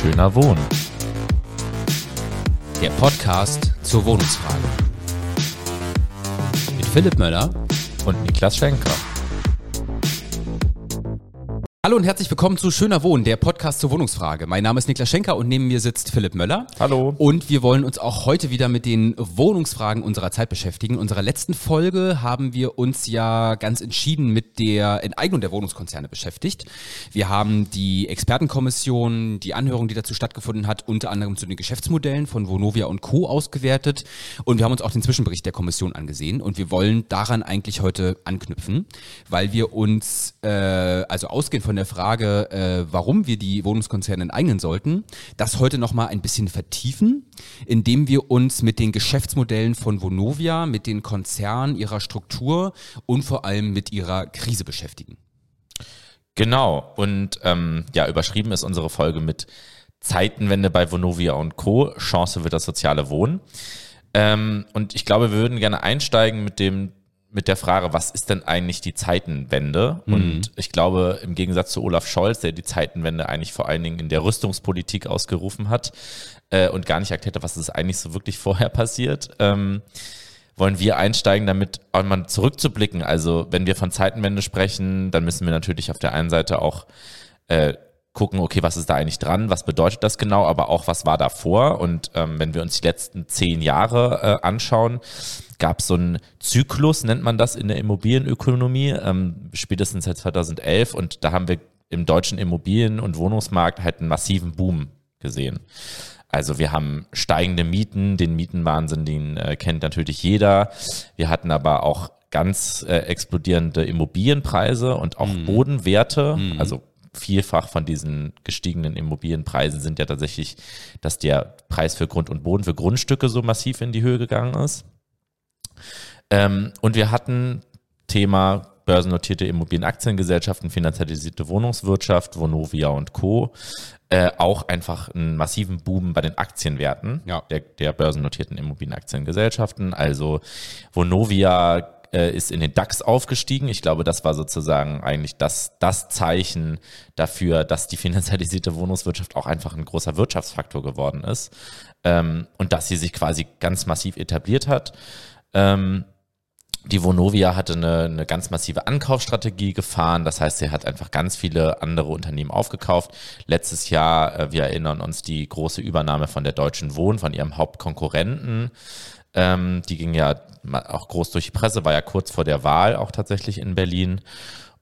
Schöner Wohnen. Der Podcast zur Wohnungsfrage. Mit Philipp Möller und Niklas Schenker. Hallo und herzlich willkommen zu Schöner Wohnen, der Podcast zur Wohnungsfrage. Mein Name ist Niklas Schenker und neben mir sitzt Philipp Möller. Hallo. Und wir wollen uns auch heute wieder mit den Wohnungsfragen unserer Zeit beschäftigen. In unserer letzten Folge haben wir uns ja ganz entschieden mit der Enteignung der Wohnungskonzerne beschäftigt. Wir haben die Expertenkommission, die Anhörung, die dazu stattgefunden hat, unter anderem zu den Geschäftsmodellen von Vonovia und Co. ausgewertet. Und wir haben uns auch den Zwischenbericht der Kommission angesehen. Und wir wollen daran eigentlich heute anknüpfen, weil wir uns, äh, also ausgehend von der Frage, äh, warum wir die Wohnungskonzerne enteignen sollten, das heute nochmal ein bisschen vertiefen, indem wir uns mit den Geschäftsmodellen von Vonovia, mit den Konzernen, ihrer Struktur und vor allem mit ihrer Krise beschäftigen. Genau. Und ähm, ja, überschrieben ist unsere Folge mit Zeitenwende bei Vonovia und Co. Chance wird das soziale Wohnen. Ähm, und ich glaube, wir würden gerne einsteigen mit dem mit der Frage, was ist denn eigentlich die Zeitenwende? Mhm. Und ich glaube, im Gegensatz zu Olaf Scholz, der die Zeitenwende eigentlich vor allen Dingen in der Rüstungspolitik ausgerufen hat äh, und gar nicht erklärt hat, was ist eigentlich so wirklich vorher passiert, ähm, wollen wir einsteigen, damit auch mal zurückzublicken. Also wenn wir von Zeitenwende sprechen, dann müssen wir natürlich auf der einen Seite auch äh, gucken, okay, was ist da eigentlich dran, was bedeutet das genau, aber auch, was war davor. Und ähm, wenn wir uns die letzten zehn Jahre äh, anschauen, gab es so einen Zyklus, nennt man das in der Immobilienökonomie, ähm, spätestens seit 2011. Und da haben wir im deutschen Immobilien- und Wohnungsmarkt halt einen massiven Boom gesehen. Also wir haben steigende Mieten, den Mietenwahnsinn, den äh, kennt natürlich jeder. Wir hatten aber auch ganz äh, explodierende Immobilienpreise und auch mhm. Bodenwerte, mhm. also vielfach von diesen gestiegenen Immobilienpreisen sind ja tatsächlich, dass der Preis für Grund und Boden für Grundstücke so massiv in die Höhe gegangen ist. Ähm, und wir hatten Thema börsennotierte Immobilienaktiengesellschaften, finanzialisierte Wohnungswirtschaft, Vonovia und Co. Äh, auch einfach einen massiven Boom bei den Aktienwerten ja. der, der börsennotierten Immobilienaktiengesellschaften. Also Vonovia äh, ist in den DAX aufgestiegen. Ich glaube, das war sozusagen eigentlich das, das Zeichen dafür, dass die finanzialisierte Wohnungswirtschaft auch einfach ein großer Wirtschaftsfaktor geworden ist ähm, und dass sie sich quasi ganz massiv etabliert hat. Ähm, die Vonovia hatte eine, eine ganz massive Ankaufsstrategie gefahren. Das heißt, sie hat einfach ganz viele andere Unternehmen aufgekauft. Letztes Jahr, äh, wir erinnern uns, die große Übernahme von der Deutschen Wohn, von ihrem Hauptkonkurrenten. Ähm, die ging ja auch groß durch die Presse, war ja kurz vor der Wahl auch tatsächlich in Berlin.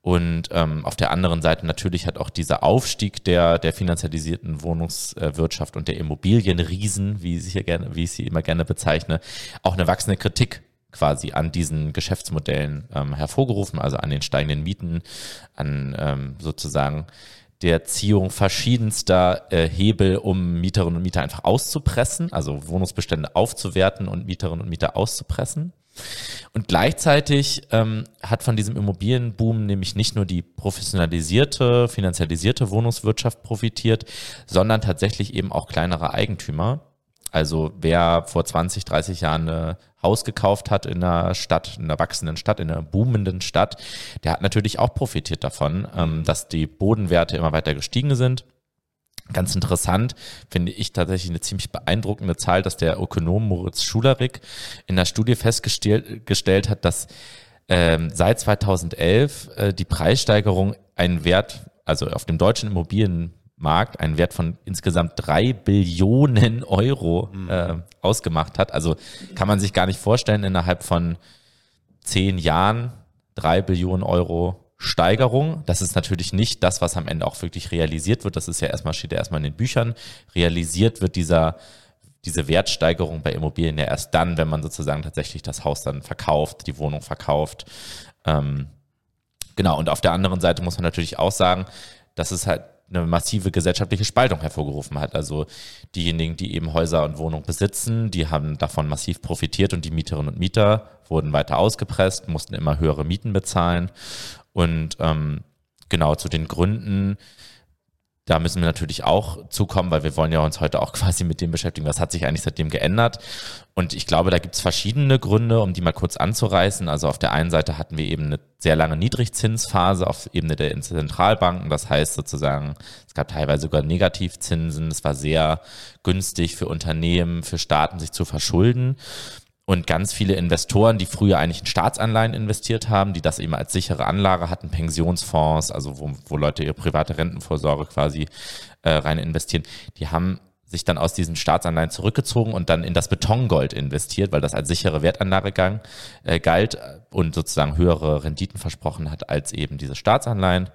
Und ähm, auf der anderen Seite natürlich hat auch dieser Aufstieg der, der finanzialisierten Wohnungswirtschaft und der Immobilienriesen, wie ich sie hier gerne, wie ich sie immer gerne bezeichne, auch eine wachsende Kritik quasi an diesen Geschäftsmodellen ähm, hervorgerufen, also an den steigenden Mieten, an ähm, sozusagen der Ziehung verschiedenster äh, Hebel, um Mieterinnen und Mieter einfach auszupressen, also Wohnungsbestände aufzuwerten und Mieterinnen und Mieter auszupressen. Und gleichzeitig ähm, hat von diesem Immobilienboom nämlich nicht nur die professionalisierte, finanzialisierte Wohnungswirtschaft profitiert, sondern tatsächlich eben auch kleinere Eigentümer. Also wer vor 20, 30 Jahren ein Haus gekauft hat in einer Stadt, in einer wachsenden Stadt, in einer boomenden Stadt, der hat natürlich auch profitiert davon, ähm, dass die Bodenwerte immer weiter gestiegen sind. Ganz interessant finde ich tatsächlich eine ziemlich beeindruckende Zahl, dass der Ökonom Moritz Schularik in der Studie festgestellt hat, dass ähm, seit 2011 äh, die Preissteigerung einen Wert, also auf dem deutschen Immobilienmarkt, einen Wert von insgesamt drei Billionen Euro mhm. äh, ausgemacht hat. Also kann man sich gar nicht vorstellen, innerhalb von zehn Jahren drei Billionen Euro Steigerung. Das ist natürlich nicht das, was am Ende auch wirklich realisiert wird. Das ist ja erstmal, steht ja erstmal in den Büchern. Realisiert wird dieser, diese Wertsteigerung bei Immobilien ja erst dann, wenn man sozusagen tatsächlich das Haus dann verkauft, die Wohnung verkauft. Ähm, genau. Und auf der anderen Seite muss man natürlich auch sagen, dass es halt eine massive gesellschaftliche Spaltung hervorgerufen hat. Also diejenigen, die eben Häuser und Wohnungen besitzen, die haben davon massiv profitiert und die Mieterinnen und Mieter wurden weiter ausgepresst, mussten immer höhere Mieten bezahlen. Und ähm, genau zu den Gründen da müssen wir natürlich auch zukommen, weil wir wollen ja uns heute auch quasi mit dem beschäftigen, was hat sich eigentlich seitdem geändert. Und ich glaube, da gibt es verschiedene Gründe, um die mal kurz anzureißen. Also auf der einen Seite hatten wir eben eine sehr lange Niedrigzinsphase auf Ebene der Zentralbanken. Das heißt sozusagen, es gab teilweise sogar Negativzinsen. Es war sehr günstig für Unternehmen, für Staaten, sich zu verschulden. Und ganz viele Investoren, die früher eigentlich in Staatsanleihen investiert haben, die das eben als sichere Anlage hatten, Pensionsfonds, also wo, wo Leute ihre private Rentenvorsorge quasi äh, rein investieren, die haben sich dann aus diesen Staatsanleihen zurückgezogen und dann in das Betongold investiert, weil das als sichere Wertanlage gang, äh, galt und sozusagen höhere Renditen versprochen hat als eben diese Staatsanleihen.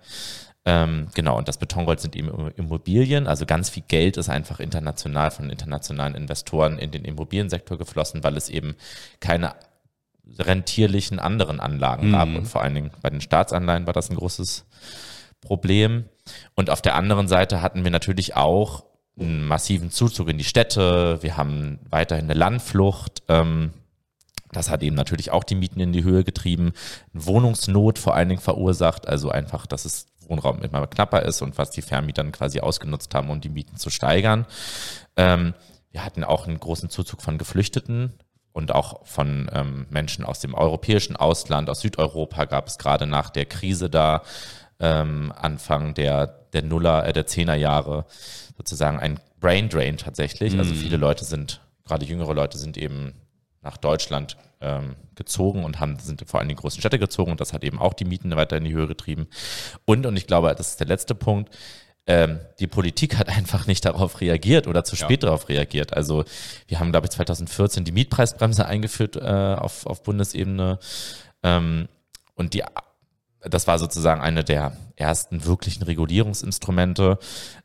Ähm, genau, und das Betongold sind eben Immobilien. Also ganz viel Geld ist einfach international von internationalen Investoren in den Immobiliensektor geflossen, weil es eben keine rentierlichen anderen Anlagen mhm. gab. Und vor allen Dingen bei den Staatsanleihen war das ein großes Problem. Und auf der anderen Seite hatten wir natürlich auch einen massiven Zuzug in die Städte. Wir haben weiterhin eine Landflucht. Ähm, das hat eben natürlich auch die Mieten in die Höhe getrieben, Wohnungsnot vor allen Dingen verursacht, also einfach, dass es Wohnraum immer knapper ist und was die Vermieter quasi ausgenutzt haben, um die Mieten zu steigern. Ähm, wir hatten auch einen großen Zuzug von Geflüchteten und auch von ähm, Menschen aus dem europäischen Ausland, aus Südeuropa gab es gerade nach der Krise da, ähm, Anfang der, der Nuller, äh, der Zehnerjahre sozusagen ein Brain Drain tatsächlich. Also mhm. viele Leute sind, gerade jüngere Leute sind eben nach Deutschland ähm, gezogen und haben, sind vor allem in die großen Städte gezogen und das hat eben auch die Mieten weiter in die Höhe getrieben. Und, und ich glaube, das ist der letzte Punkt, ähm, die Politik hat einfach nicht darauf reagiert oder zu spät ja. darauf reagiert. Also wir haben, glaube ich, 2014 die Mietpreisbremse eingeführt äh, auf, auf Bundesebene ähm, und die das war sozusagen eine der ersten wirklichen Regulierungsinstrumente.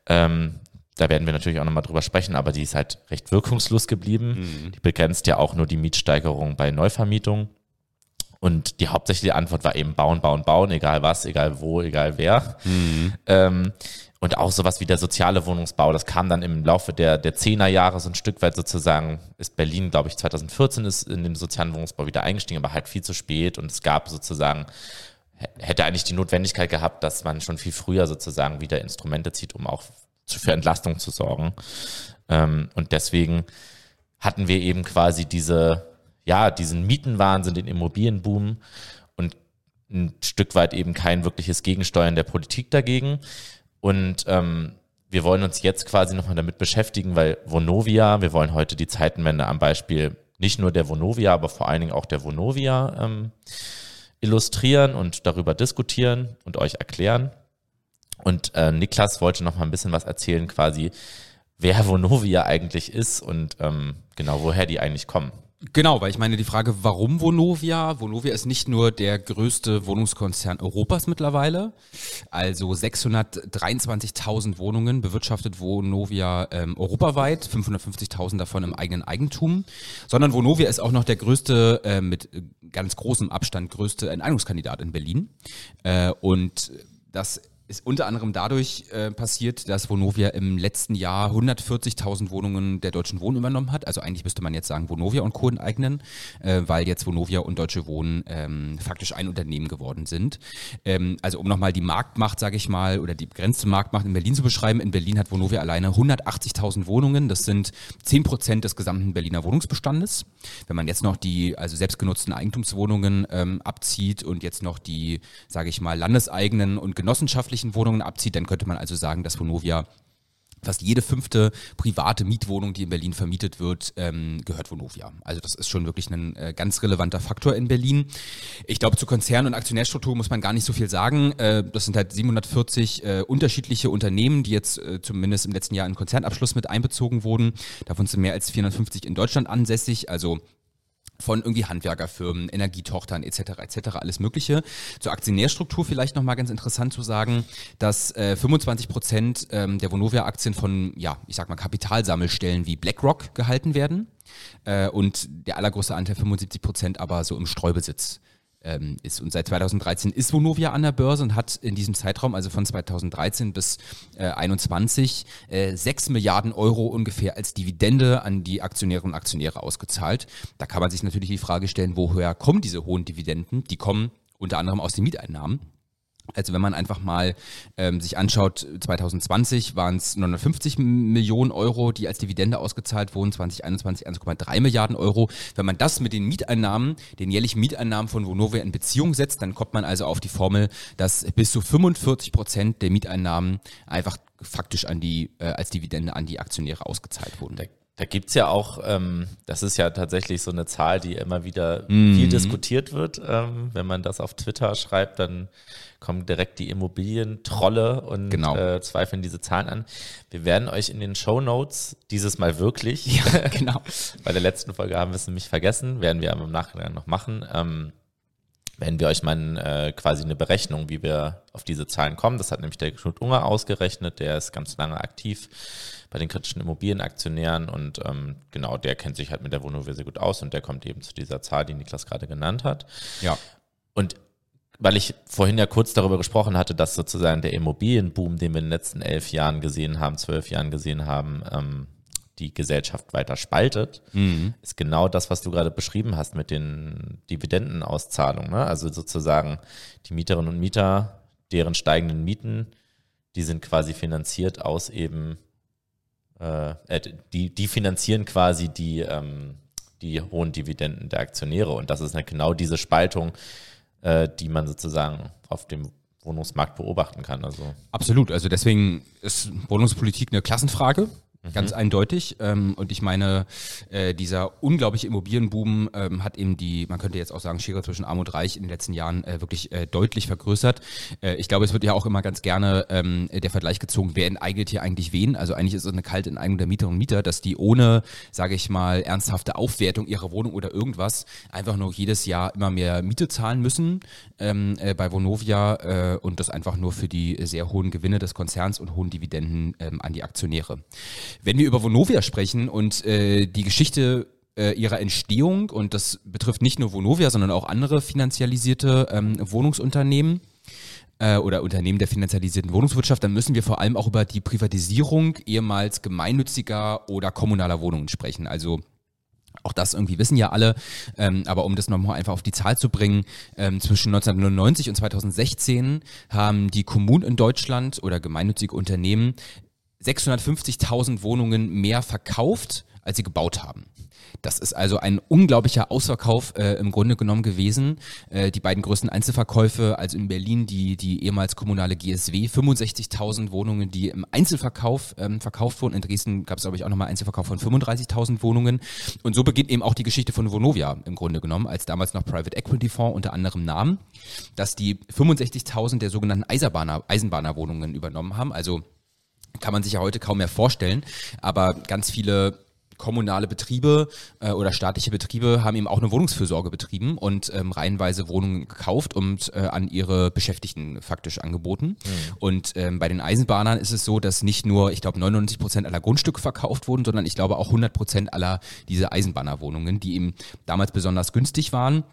Ähm, da werden wir natürlich auch nochmal drüber sprechen, aber die ist halt recht wirkungslos geblieben. Mhm. Die begrenzt ja auch nur die Mietsteigerung bei Neuvermietung. Und die hauptsächliche Antwort war eben bauen, bauen, bauen, egal was, egal wo, egal wer. Mhm. Ähm, und auch sowas wie der soziale Wohnungsbau, das kam dann im Laufe der, der Zehnerjahre so ein Stück weit sozusagen, ist Berlin, glaube ich, 2014 ist in den sozialen Wohnungsbau wieder eingestiegen, aber halt viel zu spät und es gab sozusagen, hätte eigentlich die Notwendigkeit gehabt, dass man schon viel früher sozusagen wieder Instrumente zieht, um auch für Entlastung zu sorgen. Ähm, und deswegen hatten wir eben quasi diese, ja, diesen Mietenwahnsinn, den Immobilienboom und ein Stück weit eben kein wirkliches Gegensteuern der Politik dagegen. Und ähm, wir wollen uns jetzt quasi nochmal damit beschäftigen, weil Vonovia, wir wollen heute die Zeitenwende am Beispiel nicht nur der Vonovia, aber vor allen Dingen auch der Vonovia ähm, illustrieren und darüber diskutieren und euch erklären. Und äh, Niklas wollte noch mal ein bisschen was erzählen, quasi, wer Vonovia eigentlich ist und ähm, genau, woher die eigentlich kommen. Genau, weil ich meine, die Frage, warum Vonovia? Vonovia ist nicht nur der größte Wohnungskonzern Europas mittlerweile. Also 623.000 Wohnungen bewirtschaftet Vonovia ähm, europaweit, 550.000 davon im eigenen Eigentum. Sondern Vonovia ist auch noch der größte, äh, mit ganz großem Abstand größte Enteignungskandidat in Berlin. Äh, und das ist unter anderem dadurch äh, passiert, dass Vonovia im letzten Jahr 140.000 Wohnungen der Deutschen Wohnen übernommen hat. Also eigentlich müsste man jetzt sagen Vonovia und Co. enteignen, äh, weil jetzt Vonovia und Deutsche Wohnen ähm, faktisch ein Unternehmen geworden sind. Ähm, also um nochmal die Marktmacht, sage ich mal, oder die begrenzte Marktmacht in Berlin zu beschreiben. In Berlin hat Vonovia alleine 180.000 Wohnungen. Das sind 10 Prozent des gesamten Berliner Wohnungsbestandes. Wenn man jetzt noch die also selbstgenutzten Eigentumswohnungen ähm, abzieht und jetzt noch die, sage ich mal, landeseigenen und genossenschaftlichen öffentlichen Wohnungen abzieht, dann könnte man also sagen, dass Vonovia fast jede fünfte private Mietwohnung, die in Berlin vermietet wird, ähm, gehört Vonovia. Also das ist schon wirklich ein äh, ganz relevanter Faktor in Berlin. Ich glaube, zur Konzern- und Aktionärstruktur muss man gar nicht so viel sagen. Äh, das sind halt 740 äh, unterschiedliche Unternehmen, die jetzt äh, zumindest im letzten Jahr in Konzernabschluss mit einbezogen wurden. Davon sind mehr als 450 in Deutschland ansässig. Also von irgendwie Handwerkerfirmen, Energietochtern etc. etc. alles Mögliche. Zur Aktionärstruktur vielleicht nochmal ganz interessant zu sagen, dass äh, 25 Prozent ähm, der Vonovia-Aktien von, ja, ich sag mal Kapitalsammelstellen wie BlackRock gehalten werden äh, und der allergrößte Anteil 75 Prozent aber so im Streubesitz ähm, ist. Und seit 2013 ist Vonovia an der Börse und hat in diesem Zeitraum, also von 2013 bis äh, 21, äh, 6 Milliarden Euro ungefähr als Dividende an die Aktionärinnen und Aktionäre ausgezahlt. Da kann man sich natürlich die Frage stellen, woher kommen diese hohen Dividenden? Die kommen unter anderem aus den Mieteinnahmen. Also wenn man einfach mal ähm, sich anschaut, 2020 waren es 950 Millionen Euro, die als Dividende ausgezahlt wurden, 2021 1,3 Milliarden Euro. Wenn man das mit den Mieteinnahmen, den jährlichen Mieteinnahmen von Vonovia in Beziehung setzt, dann kommt man also auf die Formel, dass bis zu 45 Prozent der Mieteinnahmen einfach faktisch an die, äh, als Dividende an die Aktionäre ausgezahlt wurden. Da gibt es ja auch, ähm, das ist ja tatsächlich so eine Zahl, die immer wieder mhm. viel diskutiert wird. Ähm, wenn man das auf Twitter schreibt, dann kommen direkt die Immobilientrolle und genau. äh, zweifeln diese Zahlen an. Wir werden euch in den Show Notes dieses Mal wirklich, ja, genau. bei der letzten Folge haben wir es nämlich vergessen, werden wir aber im Nachhinein noch machen. Ähm, werden wir euch mal äh, quasi eine Berechnung, wie wir auf diese Zahlen kommen. Das hat nämlich der Knut Unger ausgerechnet, der ist ganz lange aktiv bei den kritischen Immobilienaktionären und ähm, genau, der kennt sich halt mit der Wohnung sehr gut aus und der kommt eben zu dieser Zahl, die Niklas gerade genannt hat. Ja. Und weil ich vorhin ja kurz darüber gesprochen hatte, dass sozusagen der Immobilienboom, den wir in den letzten elf Jahren gesehen haben, zwölf Jahren gesehen haben, ähm, die Gesellschaft weiter spaltet, mhm. ist genau das, was du gerade beschrieben hast mit den Dividendenauszahlungen. Ne? Also sozusagen die Mieterinnen und Mieter, deren steigenden Mieten, die sind quasi finanziert aus eben äh, äh, die, die finanzieren quasi die, ähm, die hohen Dividenden der Aktionäre. Und das ist halt genau diese Spaltung, äh, die man sozusagen auf dem Wohnungsmarkt beobachten kann. Also. Absolut. Also deswegen ist Wohnungspolitik eine Klassenfrage. Mhm. Ganz eindeutig. Ähm, und ich meine, äh, dieser unglaubliche Immobilienboom ähm, hat eben die, man könnte jetzt auch sagen, Schere zwischen Arm und Reich in den letzten Jahren äh, wirklich äh, deutlich vergrößert. Äh, ich glaube, es wird ja auch immer ganz gerne ähm, der Vergleich gezogen, wer enteignet hier eigentlich wen. Also eigentlich ist es eine kalte Enteignung der Mieterinnen und Mieter, dass die ohne, sage ich mal, ernsthafte Aufwertung ihrer Wohnung oder irgendwas einfach nur jedes Jahr immer mehr Miete zahlen müssen ähm, äh, bei Vonovia äh, und das einfach nur für die sehr hohen Gewinne des Konzerns und hohen Dividenden ähm, an die Aktionäre. Wenn wir über Vonovia sprechen und äh, die Geschichte äh, ihrer Entstehung, und das betrifft nicht nur Vonovia, sondern auch andere finanzialisierte ähm, Wohnungsunternehmen, äh, oder Unternehmen der finanzialisierten Wohnungswirtschaft, dann müssen wir vor allem auch über die Privatisierung ehemals gemeinnütziger oder kommunaler Wohnungen sprechen. Also auch das irgendwie wissen ja alle, ähm, aber um das nochmal einfach auf die Zahl zu bringen, ähm, zwischen 1999 und 2016 haben die Kommunen in Deutschland oder gemeinnützige Unternehmen 650.000 Wohnungen mehr verkauft, als sie gebaut haben. Das ist also ein unglaublicher Ausverkauf äh, im Grunde genommen gewesen. Äh, die beiden größten Einzelverkäufe, also in Berlin die, die ehemals kommunale GSW, 65.000 Wohnungen, die im Einzelverkauf ähm, verkauft wurden. In Dresden gab es, glaube ich, auch nochmal Einzelverkauf von 35.000 Wohnungen. Und so beginnt eben auch die Geschichte von Vonovia im Grunde genommen, als damals noch Private Equity Fonds unter anderem nahm, dass die 65.000 der sogenannten Eisenbahner, Eisenbahnerwohnungen übernommen haben. Also kann man sich ja heute kaum mehr vorstellen. Aber ganz viele kommunale Betriebe äh, oder staatliche Betriebe haben eben auch eine Wohnungsfürsorge betrieben und ähm, reihenweise Wohnungen gekauft und äh, an ihre Beschäftigten faktisch angeboten. Mhm. Und ähm, bei den Eisenbahnern ist es so, dass nicht nur, ich glaube, 99 Prozent aller Grundstücke verkauft wurden, sondern ich glaube auch 100 Prozent aller diese Eisenbahnerwohnungen, die eben damals besonders günstig waren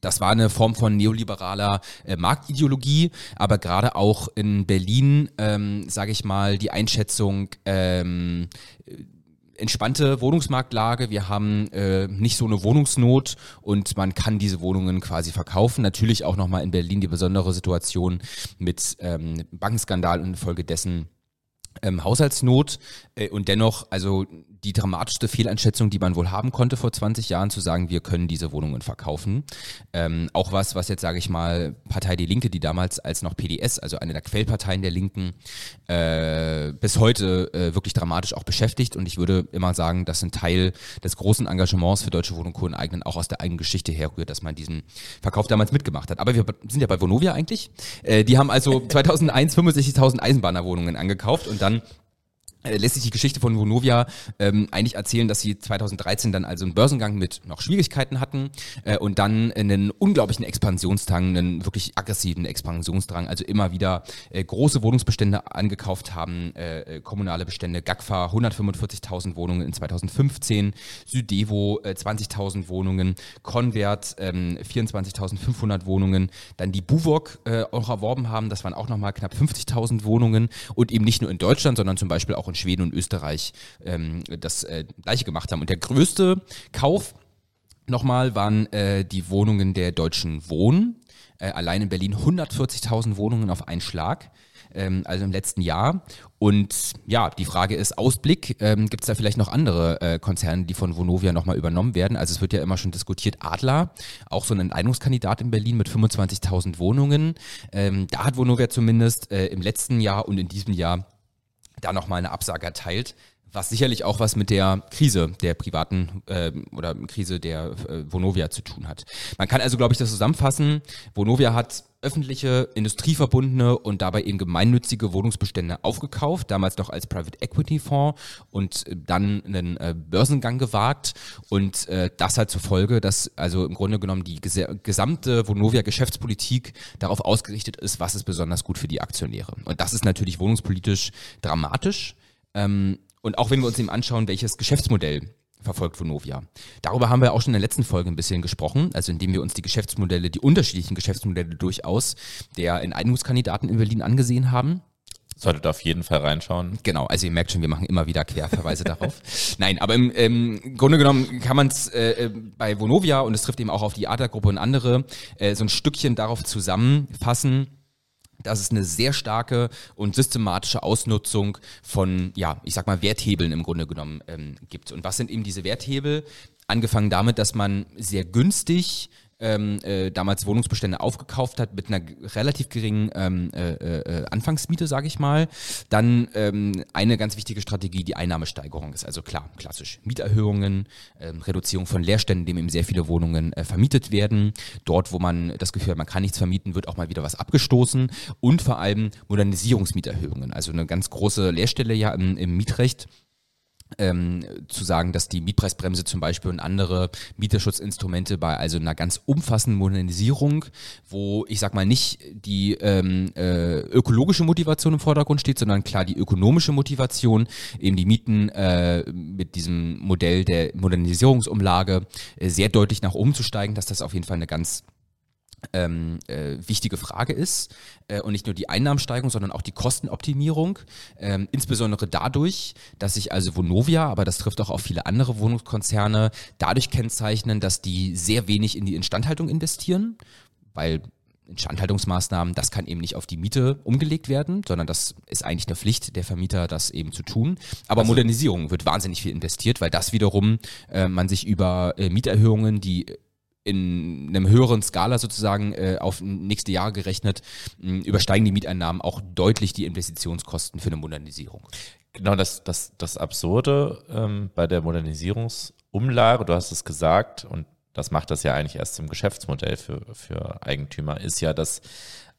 das war eine Form von neoliberaler äh, Marktideologie, aber gerade auch in Berlin, ähm, sage ich mal, die Einschätzung, ähm, entspannte Wohnungsmarktlage, wir haben äh, nicht so eine Wohnungsnot und man kann diese Wohnungen quasi verkaufen. Natürlich auch nochmal in Berlin die besondere Situation mit ähm, Bankenskandal und infolgedessen ähm, Haushaltsnot äh, und dennoch, also die dramatischste Fehleinschätzung, die man wohl haben konnte vor 20 Jahren, zu sagen, wir können diese Wohnungen verkaufen. Ähm, auch was, was jetzt, sage ich mal, Partei Die Linke, die damals als noch PDS, also eine der Quellparteien der Linken, äh, bis heute äh, wirklich dramatisch auch beschäftigt. Und ich würde immer sagen, dass ein Teil des großen Engagements für Deutsche Wohnung Co. enteignen auch aus der eigenen Geschichte herrührt, dass man diesen Verkauf damals mitgemacht hat. Aber wir sind ja bei Vonovia eigentlich. Äh, die haben also 2001 65.000 Eisenbahnerwohnungen angekauft und dann lässt sich die Geschichte von Vonovia ähm, eigentlich erzählen, dass sie 2013 dann also einen Börsengang mit noch Schwierigkeiten hatten äh, und dann einen unglaublichen Expansionsdrang, einen wirklich aggressiven Expansionsdrang, also immer wieder äh, große Wohnungsbestände angekauft haben, äh, äh kommunale Bestände, GAGFA 145.000 Wohnungen in 2015, Südevo äh, 20.000 Wohnungen, Convert ähm, 24.500 Wohnungen, dann die Buwok äh, auch erworben haben, das waren auch nochmal knapp 50.000 Wohnungen. Und eben nicht nur in Deutschland, sondern zum Beispiel auch in Schweden und Österreich ähm, das äh, gleiche gemacht haben. Und der größte Kauf nochmal waren äh, die Wohnungen der Deutschen Wohnen. äh, allein in Berlin 140.000 Wohnungen auf einen Schlag ähm, also im letzten Jahr. Und ja, die Frage ist, Ausblick, ähm, gibt es da vielleicht noch andere äh, Konzerne, die von Vonovia nochmal übernommen werden? Also es wird ja immer schon diskutiert, Adler, auch so ein Enteignungskandidat in Berlin mit 25.000 Wohnungen. Ähm, da hat Vonovia zumindest äh, im letzten Jahr und in diesem Jahr da nochmal eine Absage erteilt. Was sicherlich auch was mit der Krise der privaten äh, oder Krise der äh, Vonovia zu tun hat. Man kann also, glaube ich, das zusammenfassen. Vonovia hat öffentliche, industrieverbundene und dabei eben gemeinnützige Wohnungsbestände aufgekauft, damals noch als Private Equity Fonds und dann einen äh, Börsengang gewagt und äh, das hat zur Folge, dass also im Grunde genommen die ges gesamte Vonovia Geschäftspolitik darauf ausgerichtet ist, was ist besonders gut für die Aktionäre. Und das ist natürlich wohnungspolitisch dramatisch. Ähm, und auch wenn wir uns eben anschauen, welches Geschäftsmodell verfolgt Vonovia. Darüber haben wir auch schon in der letzten Folge ein bisschen gesprochen, also indem wir uns die Geschäftsmodelle, die unterschiedlichen Geschäftsmodelle durchaus der Enteignungskandidaten in Berlin angesehen haben. Solltet auf jeden Fall reinschauen. Genau, also ihr merkt schon, wir machen immer wieder Querverweise darauf. Nein, aber im, im Grunde genommen kann man es äh, äh, bei Vonovia, und es trifft eben auch auf die Adler-Gruppe und andere, äh, so ein Stückchen darauf zusammenfassen, dass es eine sehr starke und systematische Ausnutzung von, ja, ich sag mal, Werthebeln im Grunde genommen ähm, gibt. Und was sind eben diese Werthebel? Angefangen damit, dass man sehr günstig ähm, äh, damals Wohnungsbestände aufgekauft hat mit einer relativ geringen ähm, äh, äh, Anfangsmiete, sage ich mal. Dann ähm, eine ganz wichtige Strategie, die Einnahmesteigerung ist. Also klar, klassisch Mieterhöhungen, ähm, Reduzierung von Leerständen, indem eben sehr viele Wohnungen äh, vermietet werden. Dort, wo man das Gefühl hat, man kann nichts vermieten, wird auch mal wieder was abgestoßen. Und vor allem Modernisierungsmieterhöhungen. Also eine ganz große Leerstelle ja im, im Mietrecht ähm, zu sagen, dass die Mietpreisbremse zum Beispiel und andere Mieterschutzinstrumente bei also einer ganz umfassenden Modernisierung, wo ich sag mal nicht die ähm, äh, ökologische Motivation im Vordergrund steht, sondern klar die ökonomische Motivation, eben die Mieten äh, mit diesem Modell der Modernisierungsumlage äh, sehr deutlich nach oben zu steigen, dass das auf jeden Fall eine ganz ähm, äh, wichtige Frage ist äh, und nicht nur die Einnahmensteigerung, sondern auch die Kostenoptimierung, ähm, insbesondere dadurch, dass sich also Vonovia, aber das trifft auch auf viele andere Wohnungskonzerne, dadurch kennzeichnen, dass die sehr wenig in die Instandhaltung investieren, weil Instandhaltungsmaßnahmen, das kann eben nicht auf die Miete umgelegt werden, sondern das ist eigentlich eine Pflicht der Vermieter, das eben zu tun. Aber also, Modernisierung wird wahnsinnig viel investiert, weil das wiederum äh, man sich über äh, Mieterhöhungen, die in einem höheren Skala sozusagen äh, auf nächste Jahre gerechnet, mh, übersteigen die Mieteinnahmen auch deutlich die Investitionskosten für eine Modernisierung. Genau, das, das, das Absurde ähm, bei der Modernisierungsumlage, du hast es gesagt, und das macht das ja eigentlich erst zum Geschäftsmodell für, für Eigentümer, ist ja, dass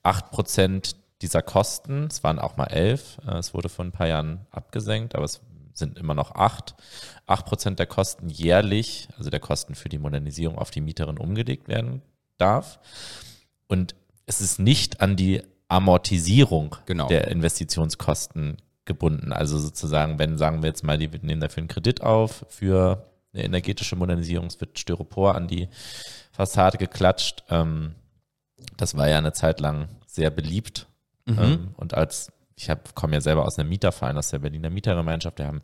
acht Prozent dieser Kosten, es waren auch mal elf, äh, es wurde vor ein paar Jahren abgesenkt, aber es sind immer noch acht. Acht Prozent der Kosten jährlich, also der Kosten für die Modernisierung auf die Mieterin umgelegt werden darf. Und es ist nicht an die Amortisierung genau. der Investitionskosten gebunden. Also sozusagen, wenn, sagen wir jetzt mal, die nehmen dafür einen Kredit auf für eine energetische Modernisierung, es wird Styropor an die Fassade geklatscht. Ähm, das war ja eine Zeit lang sehr beliebt. Mhm. Ähm, und als ich komme ja selber aus einem Mieterverein, aus der Berliner Mietergemeinschaft. Wir haben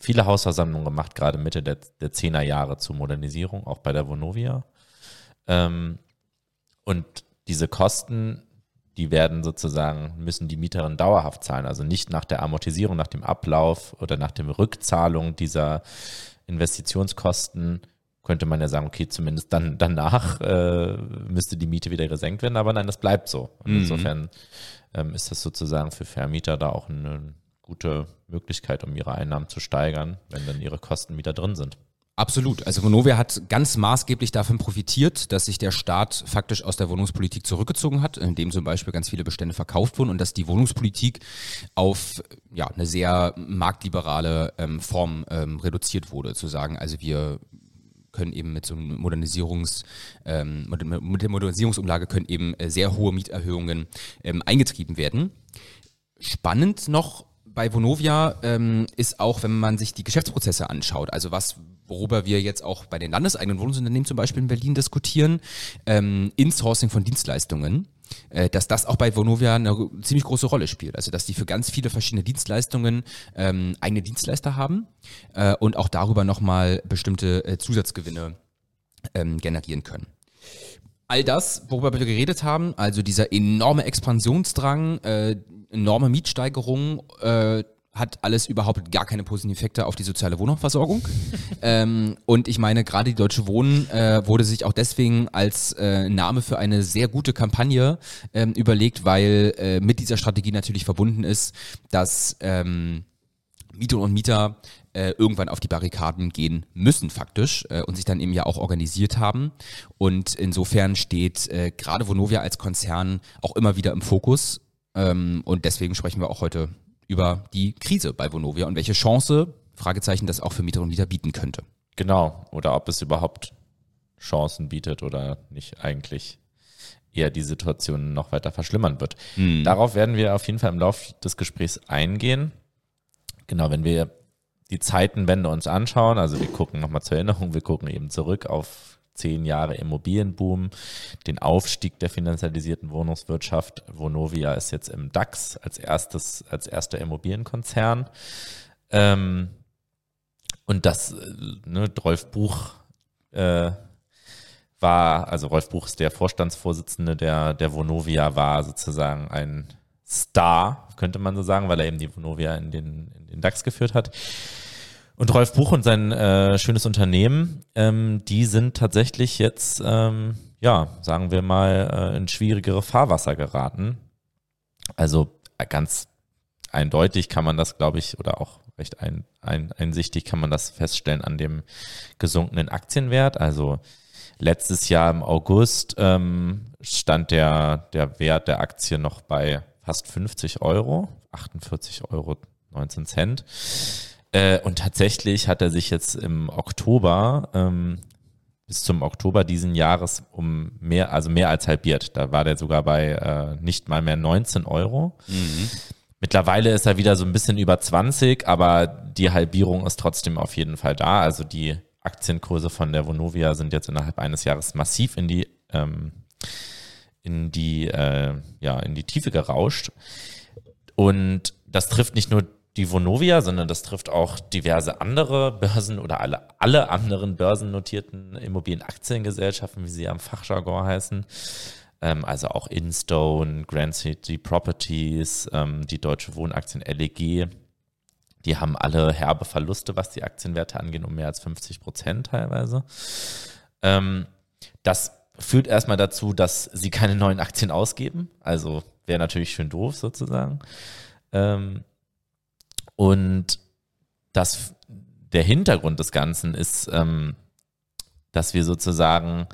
viele Hausversammlungen gemacht, gerade Mitte der, der 10er Jahre zur Modernisierung, auch bei der Vonovia. Ähm, und diese Kosten, die werden sozusagen, müssen die Mieterinnen dauerhaft zahlen. Also nicht nach der Amortisierung, nach dem Ablauf oder nach der Rückzahlung dieser Investitionskosten könnte man ja sagen, okay, zumindest dann danach äh, müsste die Miete wieder gesenkt werden, aber nein, das bleibt so. Und mhm. insofern ähm, ist das sozusagen für Vermieter da auch eine gute Möglichkeit, um ihre Einnahmen zu steigern, wenn dann ihre Kosten wieder drin sind. Absolut. Also Vonovia hat ganz maßgeblich davon profitiert, dass sich der Staat faktisch aus der Wohnungspolitik zurückgezogen hat, indem zum Beispiel ganz viele Bestände verkauft wurden und dass die Wohnungspolitik auf ja, eine sehr marktliberale ähm, Form ähm, reduziert wurde. Zu sagen, also wir können eben mit so einem Modernisierungs, ähm, mit der Modernisierungsumlage können eben äh, sehr hohe Mieterhöhungen ähm, eingetrieben werden. Spannend noch bei Vonovia ähm, ist auch, wenn man sich die Geschäftsprozesse anschaut, also was, worüber wir jetzt auch bei den landeseigenen Wohnungsunternehmen zum Beispiel in Berlin diskutieren, ähm, Insourcing von Dienstleistungen dass das auch bei Vonovia eine ziemlich große Rolle spielt. Also dass die für ganz viele verschiedene Dienstleistungen ähm, eigene Dienstleister haben äh, und auch darüber nochmal bestimmte äh, Zusatzgewinne ähm, generieren können. all das, worüber wir geredet haben, also dieser enorme Expansionsdrang, äh, enorme Mietsteigerung, äh, hat alles überhaupt gar keine positiven Effekte auf die soziale Wohnungsversorgung. ähm, und ich meine, gerade die Deutsche Wohnen äh, wurde sich auch deswegen als äh, Name für eine sehr gute Kampagne ähm, überlegt, weil äh, mit dieser Strategie natürlich verbunden ist, dass ähm, Mieter und Mieter äh, irgendwann auf die Barrikaden gehen müssen faktisch äh, und sich dann eben ja auch organisiert haben. Und insofern steht äh, gerade Vonovia als Konzern auch immer wieder im Fokus. Ähm, und deswegen sprechen wir auch heute über die Krise bei Vonovia und welche Chance, Fragezeichen, das auch für Mieter und Mieter bieten könnte. Genau. Oder ob es überhaupt Chancen bietet oder nicht eigentlich eher die Situation noch weiter verschlimmern wird. Mhm. Darauf werden wir auf jeden Fall im Laufe des Gesprächs eingehen. Genau, wenn wir die Zeitenwende uns anschauen, also wir gucken nochmal zur Erinnerung, wir gucken eben zurück auf zehn Jahre Immobilienboom, den Aufstieg der finanzialisierten Wohnungswirtschaft. Vonovia ist jetzt im DAX als erstes, als erster Immobilienkonzern. Ähm, und das, äh, ne, Rolf Buch äh, war, also Rolf Buch ist der Vorstandsvorsitzende der, der Vonovia, war sozusagen ein Star, könnte man so sagen, weil er eben die Vonovia in den, in den DAX geführt hat. Und Rolf Buch und sein äh, schönes Unternehmen, ähm, die sind tatsächlich jetzt, ähm, ja, sagen wir mal, äh, in schwierigere Fahrwasser geraten. Also äh, ganz eindeutig kann man das, glaube ich, oder auch recht ein, ein, einsichtig kann man das feststellen an dem gesunkenen Aktienwert. Also letztes Jahr im August ähm, stand der, der Wert der Aktie noch bei fast 50 Euro, 48 Euro 19 Cent. Äh, und tatsächlich hat er sich jetzt im Oktober ähm, bis zum Oktober diesen Jahres um mehr, also mehr als halbiert. Da war der sogar bei äh, nicht mal mehr 19 Euro. Mhm. Mittlerweile ist er wieder so ein bisschen über 20, aber die Halbierung ist trotzdem auf jeden Fall da. Also die Aktienkurse von der Vonovia sind jetzt innerhalb eines Jahres massiv in die ähm, in die äh, ja in die Tiefe gerauscht. Und das trifft nicht nur die Vonovia, sondern das trifft auch diverse andere Börsen oder alle, alle anderen börsennotierten Immobilienaktiengesellschaften, wie sie am Fachjargon heißen. Ähm, also auch Instone, Grand City Properties, ähm, die Deutsche Wohnaktien LEG. Die haben alle herbe Verluste, was die Aktienwerte angeht, um mehr als 50 Prozent teilweise. Ähm, das führt erstmal dazu, dass sie keine neuen Aktien ausgeben. Also wäre natürlich schön doof sozusagen. Ähm, und das, der Hintergrund des Ganzen ist, ähm, dass wir sozusagen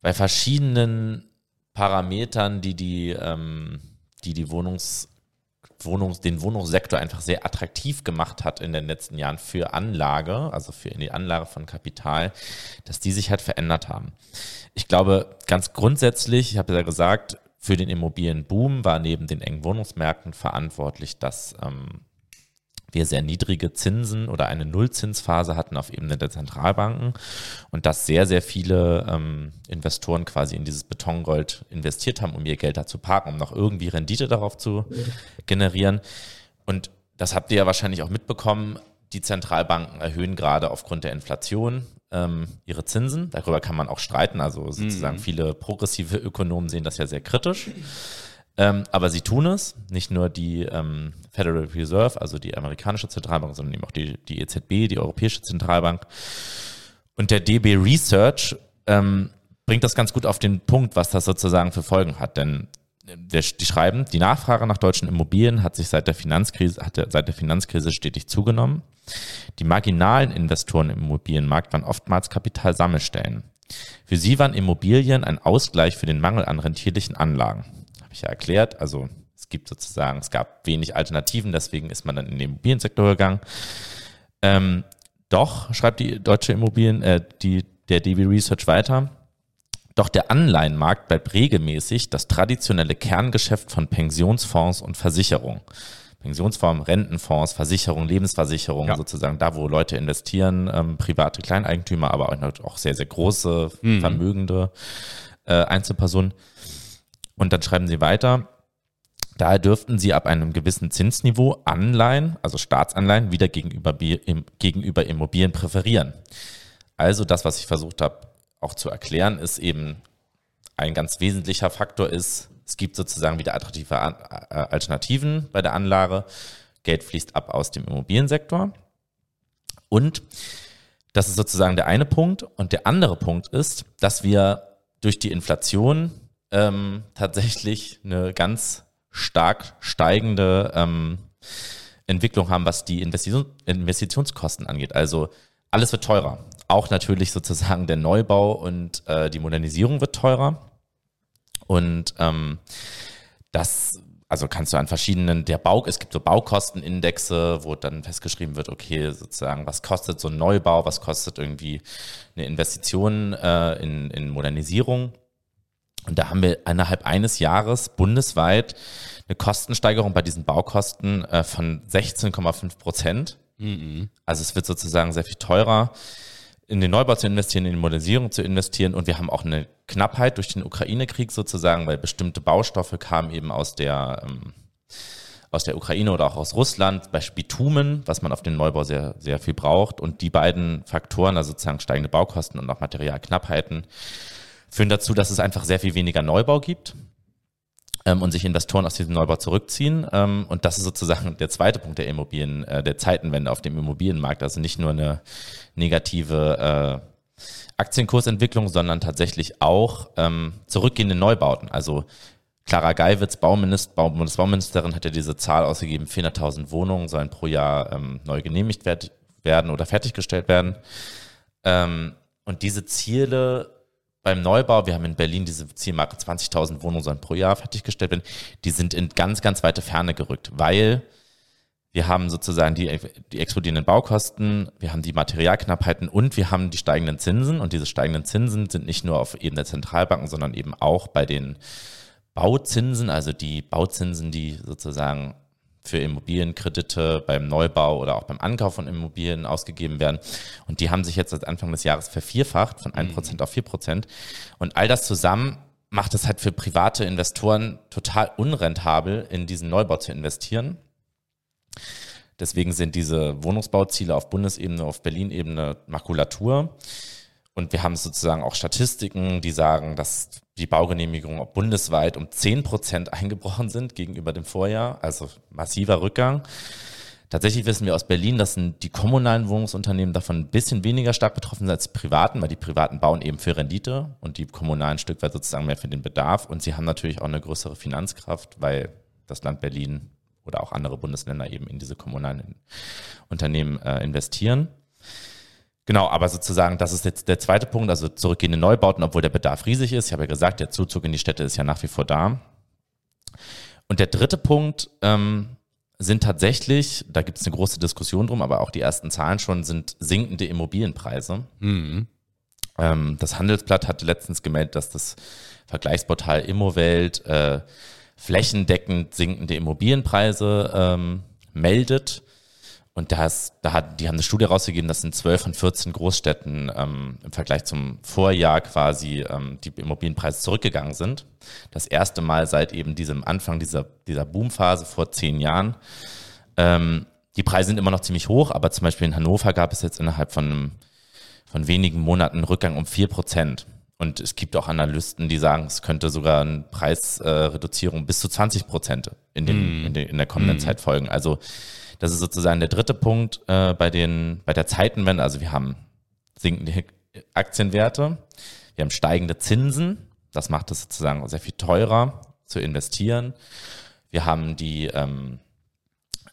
bei verschiedenen Parametern, die die, ähm, die, die Wohnungs, Wohnungs, den Wohnungssektor einfach sehr attraktiv gemacht hat in den letzten Jahren für Anlage, also für die Anlage von Kapital, dass die sich halt verändert haben. Ich glaube, ganz grundsätzlich, ich habe ja gesagt, für den Immobilienboom war neben den engen Wohnungsmärkten verantwortlich, dass ähm, wir sehr niedrige Zinsen oder eine Nullzinsphase hatten auf Ebene der Zentralbanken und dass sehr, sehr viele ähm, Investoren quasi in dieses Betongold investiert haben, um ihr Geld da zu parken, um noch irgendwie Rendite darauf zu generieren. Und das habt ihr ja wahrscheinlich auch mitbekommen. Die Zentralbanken erhöhen gerade aufgrund der Inflation ähm, ihre Zinsen. Darüber kann man auch streiten. Also sozusagen mhm. viele progressive Ökonomen sehen das ja sehr kritisch. Ähm, aber sie tun es, nicht nur die ähm, Federal Reserve, also die amerikanische Zentralbank, sondern eben auch die, die EZB, die Europäische Zentralbank. Und der DB Research ähm, bringt das ganz gut auf den Punkt, was das sozusagen für Folgen hat. Denn äh, der, die schreiben, die Nachfrage nach deutschen Immobilien hat sich seit der Finanzkrise, hat der, seit der Finanzkrise stetig zugenommen. Die marginalen Investoren im Immobilienmarkt waren oftmals Kapitalsammelstellen. Für sie waren Immobilien ein Ausgleich für den Mangel an rentierlichen Anlagen ich ja erklärt. Also gibt sozusagen, es gab wenig Alternativen, deswegen ist man dann in den Immobiliensektor gegangen. Ähm, doch, schreibt die deutsche Immobilien, äh, die, der DB Research weiter, doch der Anleihenmarkt bleibt regelmäßig das traditionelle Kerngeschäft von Pensionsfonds und Versicherungen. Pensionsfonds, Rentenfonds, Versicherungen, Lebensversicherungen ja. sozusagen, da wo Leute investieren, ähm, private Kleineigentümer, aber auch sehr, sehr große, mhm. vermögende äh, Einzelpersonen. Und dann schreiben sie weiter, Daher dürften sie ab einem gewissen Zinsniveau Anleihen, also Staatsanleihen, wieder gegenüber, gegenüber Immobilien präferieren. Also das, was ich versucht habe auch zu erklären, ist eben ein ganz wesentlicher Faktor ist, es gibt sozusagen wieder attraktive Alternativen bei der Anlage. Geld fließt ab aus dem Immobiliensektor. Und das ist sozusagen der eine Punkt. Und der andere Punkt ist, dass wir durch die Inflation ähm, tatsächlich eine ganz stark steigende ähm, Entwicklung haben, was die Investition, Investitionskosten angeht. Also alles wird teurer. Auch natürlich sozusagen der Neubau und äh, die Modernisierung wird teurer. Und ähm, das, also kannst du an verschiedenen, der Bau, es gibt so Baukostenindexe, wo dann festgeschrieben wird, okay, sozusagen, was kostet so ein Neubau, was kostet irgendwie eine Investition äh, in, in Modernisierung. Und da haben wir innerhalb eines Jahres bundesweit eine Kostensteigerung bei diesen Baukosten äh, von 16,5 Prozent. Mhm. Also es wird sozusagen sehr viel teurer, in den Neubau zu investieren, in die Modernisierung zu investieren. Und wir haben auch eine Knappheit durch den Ukraine-Krieg sozusagen, weil bestimmte Baustoffe kamen eben aus der, ähm, aus der Ukraine oder auch aus Russland, Beispiel Bitumen, was man auf den Neubau sehr, sehr viel braucht. Und die beiden Faktoren, also sozusagen steigende Baukosten und auch Materialknappheiten, führen dazu, dass es einfach sehr viel weniger Neubau gibt ähm, und sich Investoren aus diesem Neubau zurückziehen. Ähm, und das ist sozusagen der zweite Punkt der Immobilien, äh, der Zeitenwende auf dem Immobilienmarkt. Also nicht nur eine negative äh, Aktienkursentwicklung, sondern tatsächlich auch ähm, zurückgehende Neubauten. Also Clara Geiwitz, Bauminister, Bundesbauministerin, hat ja diese Zahl ausgegeben, 400.000 Wohnungen sollen pro Jahr ähm, neu genehmigt werd, werden oder fertiggestellt werden. Ähm, und diese Ziele beim Neubau, wir haben in Berlin diese Zielmarke 20.000 Wohnungen sollen pro Jahr fertiggestellt werden, die sind in ganz, ganz weite Ferne gerückt, weil wir haben sozusagen die, die explodierenden Baukosten, wir haben die Materialknappheiten und wir haben die steigenden Zinsen. Und diese steigenden Zinsen sind nicht nur auf Ebene der Zentralbanken, sondern eben auch bei den Bauzinsen, also die Bauzinsen, die sozusagen für Immobilienkredite beim Neubau oder auch beim Ankauf von Immobilien ausgegeben werden. Und die haben sich jetzt seit Anfang des Jahres vervierfacht von 1% mhm. auf 4%. Und all das zusammen macht es halt für private Investoren total unrentabel, in diesen Neubau zu investieren. Deswegen sind diese Wohnungsbauziele auf Bundesebene, auf Berlin-Ebene Makulatur. Und wir haben sozusagen auch Statistiken, die sagen, dass die Baugenehmigungen bundesweit um 10 Prozent eingebrochen sind gegenüber dem Vorjahr, also massiver Rückgang. Tatsächlich wissen wir aus Berlin, dass die kommunalen Wohnungsunternehmen davon ein bisschen weniger stark betroffen sind als die privaten, weil die privaten bauen eben für Rendite und die kommunalen Stück weit sozusagen mehr für den Bedarf. Und sie haben natürlich auch eine größere Finanzkraft, weil das Land Berlin oder auch andere Bundesländer eben in diese kommunalen Unternehmen äh, investieren. Genau, aber sozusagen, das ist jetzt der zweite Punkt, also zurückgehende Neubauten, obwohl der Bedarf riesig ist. Ich habe ja gesagt, der Zuzug in die Städte ist ja nach wie vor da. Und der dritte Punkt ähm, sind tatsächlich, da gibt es eine große Diskussion drum, aber auch die ersten Zahlen schon, sind sinkende Immobilienpreise. Mhm. Ähm, das Handelsblatt hatte letztens gemeldet, dass das Vergleichsportal Immowelt äh, flächendeckend sinkende Immobilienpreise ähm, meldet. Und das, da hat, die haben eine Studie rausgegeben, dass in 12 von 14 Großstädten ähm, im Vergleich zum Vorjahr quasi ähm, die Immobilienpreise zurückgegangen sind. Das erste Mal seit eben diesem Anfang dieser, dieser Boomphase vor zehn Jahren. Ähm, die Preise sind immer noch ziemlich hoch, aber zum Beispiel in Hannover gab es jetzt innerhalb von, von wenigen Monaten einen Rückgang um vier Prozent. Und es gibt auch Analysten, die sagen, es könnte sogar eine Preisreduzierung bis zu 20 Prozent in, den, mm. in, den, in der kommenden mm. Zeit folgen. Also das ist sozusagen der dritte Punkt äh, bei, den, bei der Zeitenwende. Also wir haben sinkende Aktienwerte, wir haben steigende Zinsen. Das macht es sozusagen sehr viel teurer zu investieren. Wir haben die, ähm,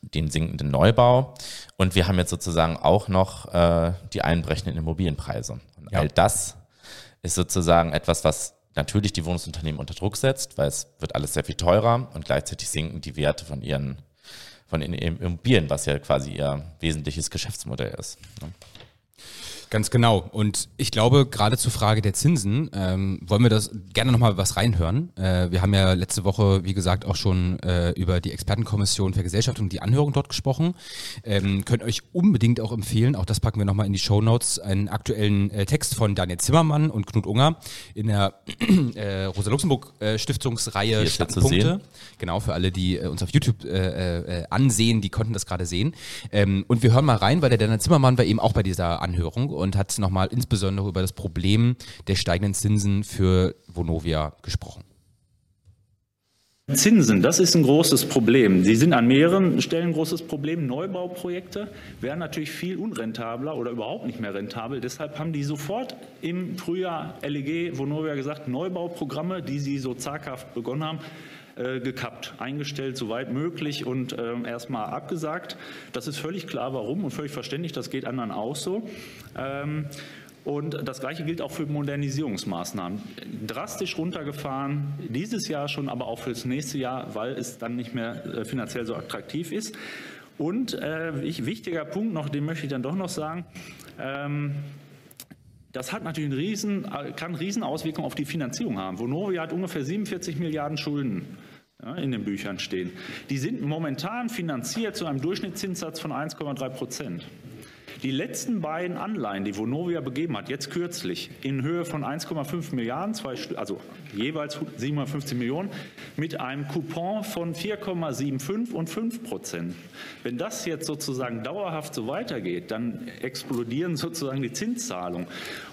den sinkenden Neubau und wir haben jetzt sozusagen auch noch äh, die einbrechenden Immobilienpreise. Und ja. all das ist sozusagen etwas, was natürlich die Wohnungsunternehmen unter Druck setzt, weil es wird alles sehr viel teurer und gleichzeitig sinken die Werte von ihren von Immobilien, was ja quasi ihr wesentliches Geschäftsmodell ist. Ganz genau. Und ich glaube, gerade zur Frage der Zinsen ähm, wollen wir das gerne nochmal was reinhören. Äh, wir haben ja letzte Woche, wie gesagt, auch schon äh, über die Expertenkommission für Gesellschaft und die Anhörung dort gesprochen. Ähm, könnt euch unbedingt auch empfehlen, auch das packen wir nochmal in die Show Notes, einen aktuellen äh, Text von Daniel Zimmermann und Knut Unger in der äh, Rosa-Luxemburg-Stiftungsreihe Standpunkte. Genau, für alle, die äh, uns auf YouTube äh, äh, ansehen, die konnten das gerade sehen. Ähm, und wir hören mal rein, weil der Daniel Zimmermann war eben auch bei dieser Anhörung und hat nochmal insbesondere über das Problem der steigenden Zinsen für Vonovia gesprochen. Zinsen, das ist ein großes Problem. Sie sind an mehreren Stellen ein großes Problem. Neubauprojekte wären natürlich viel unrentabler oder überhaupt nicht mehr rentabel. Deshalb haben die sofort im Frühjahr LEG, Vonovia gesagt, Neubauprogramme, die sie so zaghaft begonnen haben, äh, gekappt, eingestellt, soweit möglich und äh, erstmal abgesagt. Das ist völlig klar, warum und völlig verständlich. Das geht anderen auch so. Ähm, und das Gleiche gilt auch für Modernisierungsmaßnahmen. Drastisch runtergefahren, dieses Jahr schon, aber auch fürs nächste Jahr, weil es dann nicht mehr äh, finanziell so attraktiv ist. Und äh, ich, wichtiger Punkt noch, den möchte ich dann doch noch sagen. Ähm, das hat natürlich einen riesen, kann Riesenauswirkungen auf die Finanzierung haben. Vonovia hat ungefähr 47 Milliarden Schulden in den Büchern stehen. Die sind momentan finanziert zu einem Durchschnittszinssatz von 1,3 Prozent. Die letzten beiden Anleihen, die Vonovia begeben hat, jetzt kürzlich in Höhe von 1,5 Milliarden, zwei, also jeweils 750 Millionen, mit einem Coupon von 4,75 und 5 Prozent. Wenn das jetzt sozusagen dauerhaft so weitergeht, dann explodieren sozusagen die Zinszahlungen.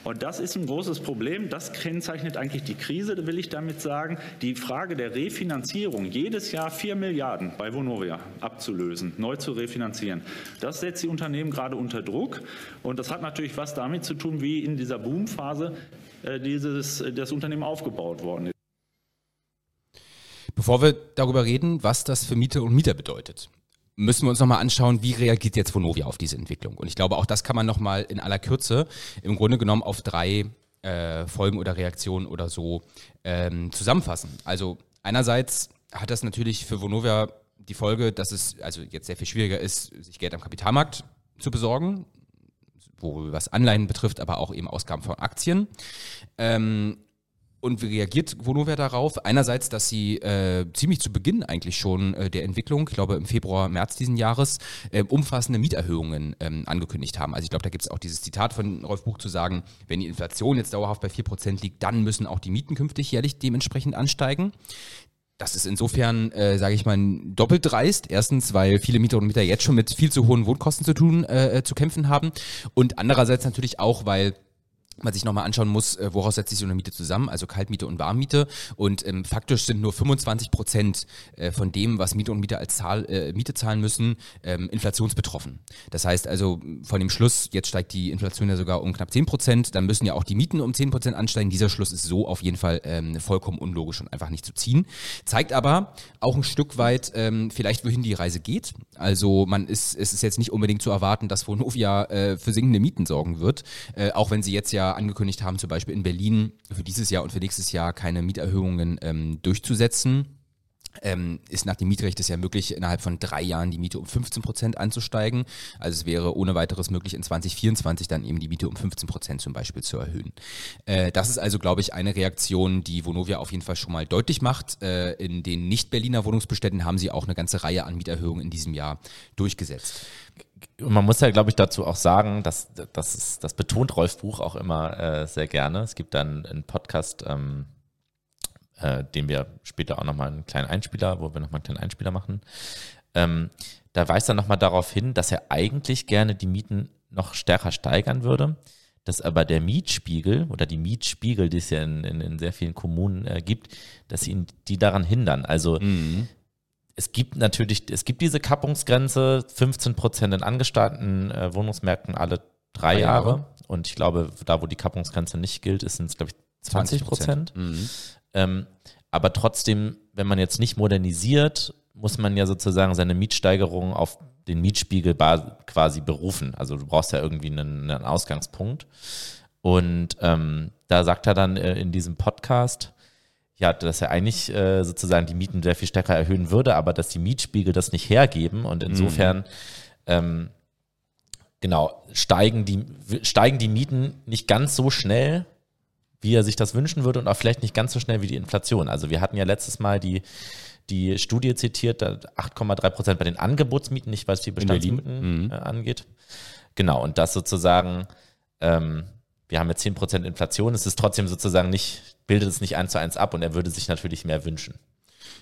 Und das ist ein großes Problem. Das kennzeichnet eigentlich die Krise, will ich damit sagen. Die Frage der Refinanzierung, jedes Jahr 4 Milliarden bei Vonovia abzulösen, neu zu refinanzieren, das setzt die Unternehmen gerade unter Druck. Und das hat natürlich was damit zu tun, wie in dieser Boomphase äh, dieses, äh, das Unternehmen aufgebaut worden ist. Bevor wir darüber reden, was das für Mieter und Mieter bedeutet, müssen wir uns nochmal anschauen, wie reagiert jetzt Vonovia auf diese Entwicklung. Und ich glaube, auch das kann man nochmal in aller Kürze im Grunde genommen auf drei äh, Folgen oder Reaktionen oder so ähm, zusammenfassen. Also einerseits hat das natürlich für Vonovia die Folge, dass es also jetzt sehr viel schwieriger ist, sich Geld am Kapitalmarkt zu besorgen, wo was Anleihen betrifft, aber auch eben Ausgaben von Aktien. Ähm, und wie reagiert Vonovia darauf? Einerseits, dass sie äh, ziemlich zu Beginn eigentlich schon äh, der Entwicklung, ich glaube im Februar, März diesen Jahres, äh, umfassende Mieterhöhungen ähm, angekündigt haben. Also ich glaube, da gibt es auch dieses Zitat von Rolf Buch zu sagen, wenn die Inflation jetzt dauerhaft bei 4% liegt, dann müssen auch die Mieten künftig jährlich dementsprechend ansteigen. Das ist insofern, äh, sage ich mal, doppelt dreist. Erstens, weil viele Mieter und Mieter jetzt schon mit viel zu hohen Wohnkosten zu tun, äh, zu kämpfen haben. Und andererseits natürlich auch, weil man sich nochmal anschauen muss, äh, woraus setzt sich so eine Miete zusammen, also Kaltmiete und Warmmiete. Und ähm, faktisch sind nur 25 Prozent äh, von dem, was Mieter und Mieter als Zahl, äh, Miete zahlen müssen, ähm, inflationsbetroffen. Das heißt also, von dem Schluss, jetzt steigt die Inflation ja sogar um knapp 10 Prozent, dann müssen ja auch die Mieten um 10 Prozent ansteigen. Dieser Schluss ist so auf jeden Fall ähm, vollkommen unlogisch und einfach nicht zu ziehen. Zeigt aber auch ein Stück weit ähm, vielleicht, wohin die Reise geht. Also man ist, es ist jetzt nicht unbedingt zu erwarten, dass Vonovia äh, für sinkende Mieten sorgen wird, äh, auch wenn sie jetzt ja angekündigt haben, zum Beispiel in Berlin für dieses Jahr und für nächstes Jahr keine Mieterhöhungen ähm, durchzusetzen. Ähm, ist nach dem Mietrecht es ja möglich, innerhalb von drei Jahren die Miete um 15 Prozent anzusteigen. Also es wäre ohne weiteres möglich, in 2024 dann eben die Miete um 15 Prozent zum Beispiel zu erhöhen. Äh, das ist also, glaube ich, eine Reaktion, die Vonovia auf jeden Fall schon mal deutlich macht. Äh, in den Nicht-Berliner Wohnungsbeständen haben sie auch eine ganze Reihe an Mieterhöhungen in diesem Jahr durchgesetzt man muss ja, glaube ich, dazu auch sagen, dass, dass das betont Rolf Buch auch immer äh, sehr gerne. Es gibt dann einen Podcast, ähm, äh, den wir später auch nochmal einen kleinen Einspieler, wo wir nochmal einen kleinen Einspieler machen. Ähm, da weist er nochmal darauf hin, dass er eigentlich gerne die Mieten noch stärker steigern würde, dass aber der Mietspiegel oder die Mietspiegel, die es ja in, in, in sehr vielen Kommunen äh, gibt, dass ihn die daran hindern. Also mhm es gibt natürlich, es gibt diese Kappungsgrenze, 15 Prozent in angestammten äh, Wohnungsmärkten alle drei, Jahre. Jahre. Und ich glaube, da, wo die Kappungsgrenze nicht gilt, ist es, glaube ich, 20 Prozent. Mhm. Ähm, aber trotzdem, wenn man jetzt nicht modernisiert, muss man ja sozusagen seine Mietsteigerung auf den Mietspiegel quasi berufen. Also du brauchst ja irgendwie einen, einen Ausgangspunkt. Und ähm, da sagt er dann äh, in diesem Podcast, ja, dass er eigentlich äh, sozusagen die Mieten sehr viel stärker erhöhen würde, aber dass die Mietspiegel das nicht hergeben und insofern mhm. ähm, genau steigen die steigen die Mieten nicht ganz so schnell, wie er sich das wünschen würde und auch vielleicht nicht ganz so schnell wie die Inflation. Also wir hatten ja letztes Mal die die Studie zitiert, 8,3 Prozent bei den Angebotsmieten, nicht was die Bestandsmieten mhm. äh, angeht. Genau und das sozusagen ähm, wir haben jetzt 10 Prozent Inflation, es ist trotzdem sozusagen nicht bildet es nicht eins zu eins ab und er würde sich natürlich mehr wünschen.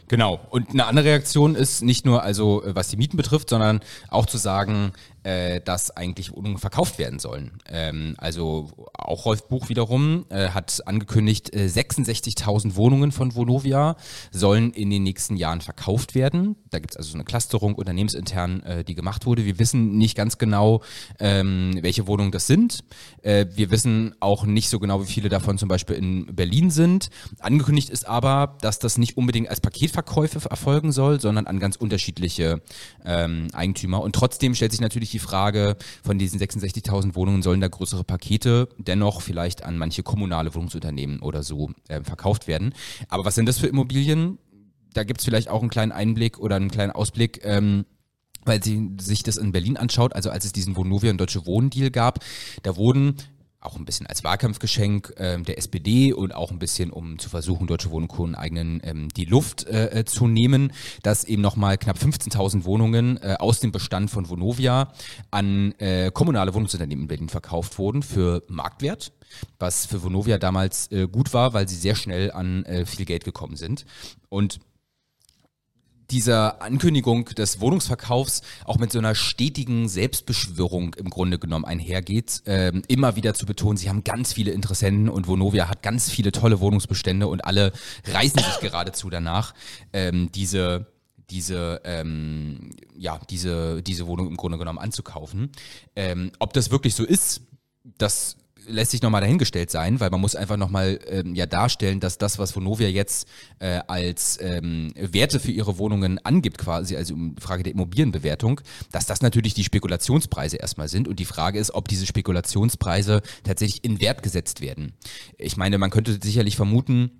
Genau. Und eine andere Reaktion ist nicht nur also, äh, was die Mieten betrifft, sondern auch zu sagen, äh, dass eigentlich Wohnungen verkauft werden sollen. Ähm, also auch Rolf Buch wiederum äh, hat angekündigt, äh, 66.000 Wohnungen von Vonovia sollen in den nächsten Jahren verkauft werden. Da gibt es also so eine Clusterung unternehmensintern, äh, die gemacht wurde. Wir wissen nicht ganz genau, ähm, welche Wohnungen das sind. Äh, wir wissen auch nicht so genau, wie viele davon zum Beispiel in Berlin sind. Angekündigt ist aber, dass das nicht unbedingt als Paketverkäufe erfolgen soll, sondern an ganz unterschiedliche ähm, Eigentümer. Und trotzdem stellt sich natürlich die Frage, von diesen 66.000 Wohnungen sollen da größere Pakete dennoch vielleicht an manche kommunale Wohnungsunternehmen oder so äh, verkauft werden. Aber was sind das für Immobilien? Da gibt es vielleicht auch einen kleinen Einblick oder einen kleinen Ausblick. Ähm, weil sie sich das in Berlin anschaut, also als es diesen Vonovia und Deutsche Wohnen Deal gab, da wurden auch ein bisschen als Wahlkampfgeschenk ähm, der SPD und auch ein bisschen, um zu versuchen, Deutsche Wohnen Co. eigenen ähm, die Luft äh, äh zu nehmen, dass eben nochmal knapp 15.000 Wohnungen äh, aus dem Bestand von Vonovia an äh, kommunale Wohnungsunternehmen in Berlin verkauft wurden für Marktwert was für Vonovia damals äh, gut war, weil sie sehr schnell an äh, viel Geld gekommen sind. Und dieser Ankündigung des Wohnungsverkaufs auch mit so einer stetigen Selbstbeschwörung im Grunde genommen einhergeht, ähm, immer wieder zu betonen, sie haben ganz viele Interessenten und Vonovia hat ganz viele tolle Wohnungsbestände und alle reißen sich geradezu danach, ähm, diese diese ähm, ja diese diese Wohnung im Grunde genommen anzukaufen. Ähm, ob das wirklich so ist, das lässt sich nochmal dahingestellt sein, weil man muss einfach nochmal ähm, ja darstellen, dass das, was Vonovia jetzt äh, als ähm, Werte für ihre Wohnungen angibt, quasi, also um Frage der Immobilienbewertung, dass das natürlich die Spekulationspreise erstmal sind. Und die Frage ist, ob diese Spekulationspreise tatsächlich in Wert gesetzt werden. Ich meine, man könnte sicherlich vermuten,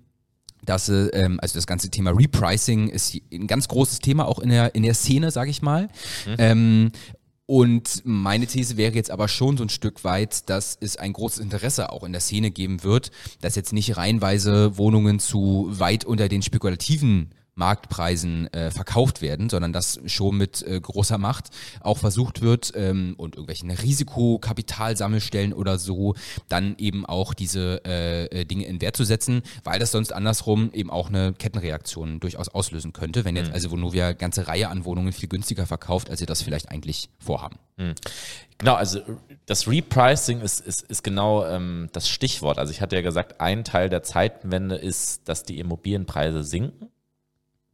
dass ähm, also das ganze Thema Repricing ist ein ganz großes Thema auch in der in der Szene, sage ich mal. Mhm. Ähm, und meine These wäre jetzt aber schon so ein Stück weit, dass es ein großes Interesse auch in der Szene geben wird, dass jetzt nicht reihenweise Wohnungen zu weit unter den spekulativen Marktpreisen äh, verkauft werden, sondern dass schon mit äh, großer Macht auch versucht wird ähm, und irgendwelchen Risikokapitalsammelstellen oder so dann eben auch diese äh, äh, Dinge in Wert zu setzen, weil das sonst andersrum eben auch eine Kettenreaktion durchaus auslösen könnte, wenn jetzt mhm. also Vonovia ganze Reihe an Wohnungen viel günstiger verkauft, als sie das vielleicht eigentlich vorhaben. Mhm. Genau, also das Repricing ist, ist, ist genau ähm, das Stichwort. Also ich hatte ja gesagt, ein Teil der Zeitenwende ist, dass die Immobilienpreise sinken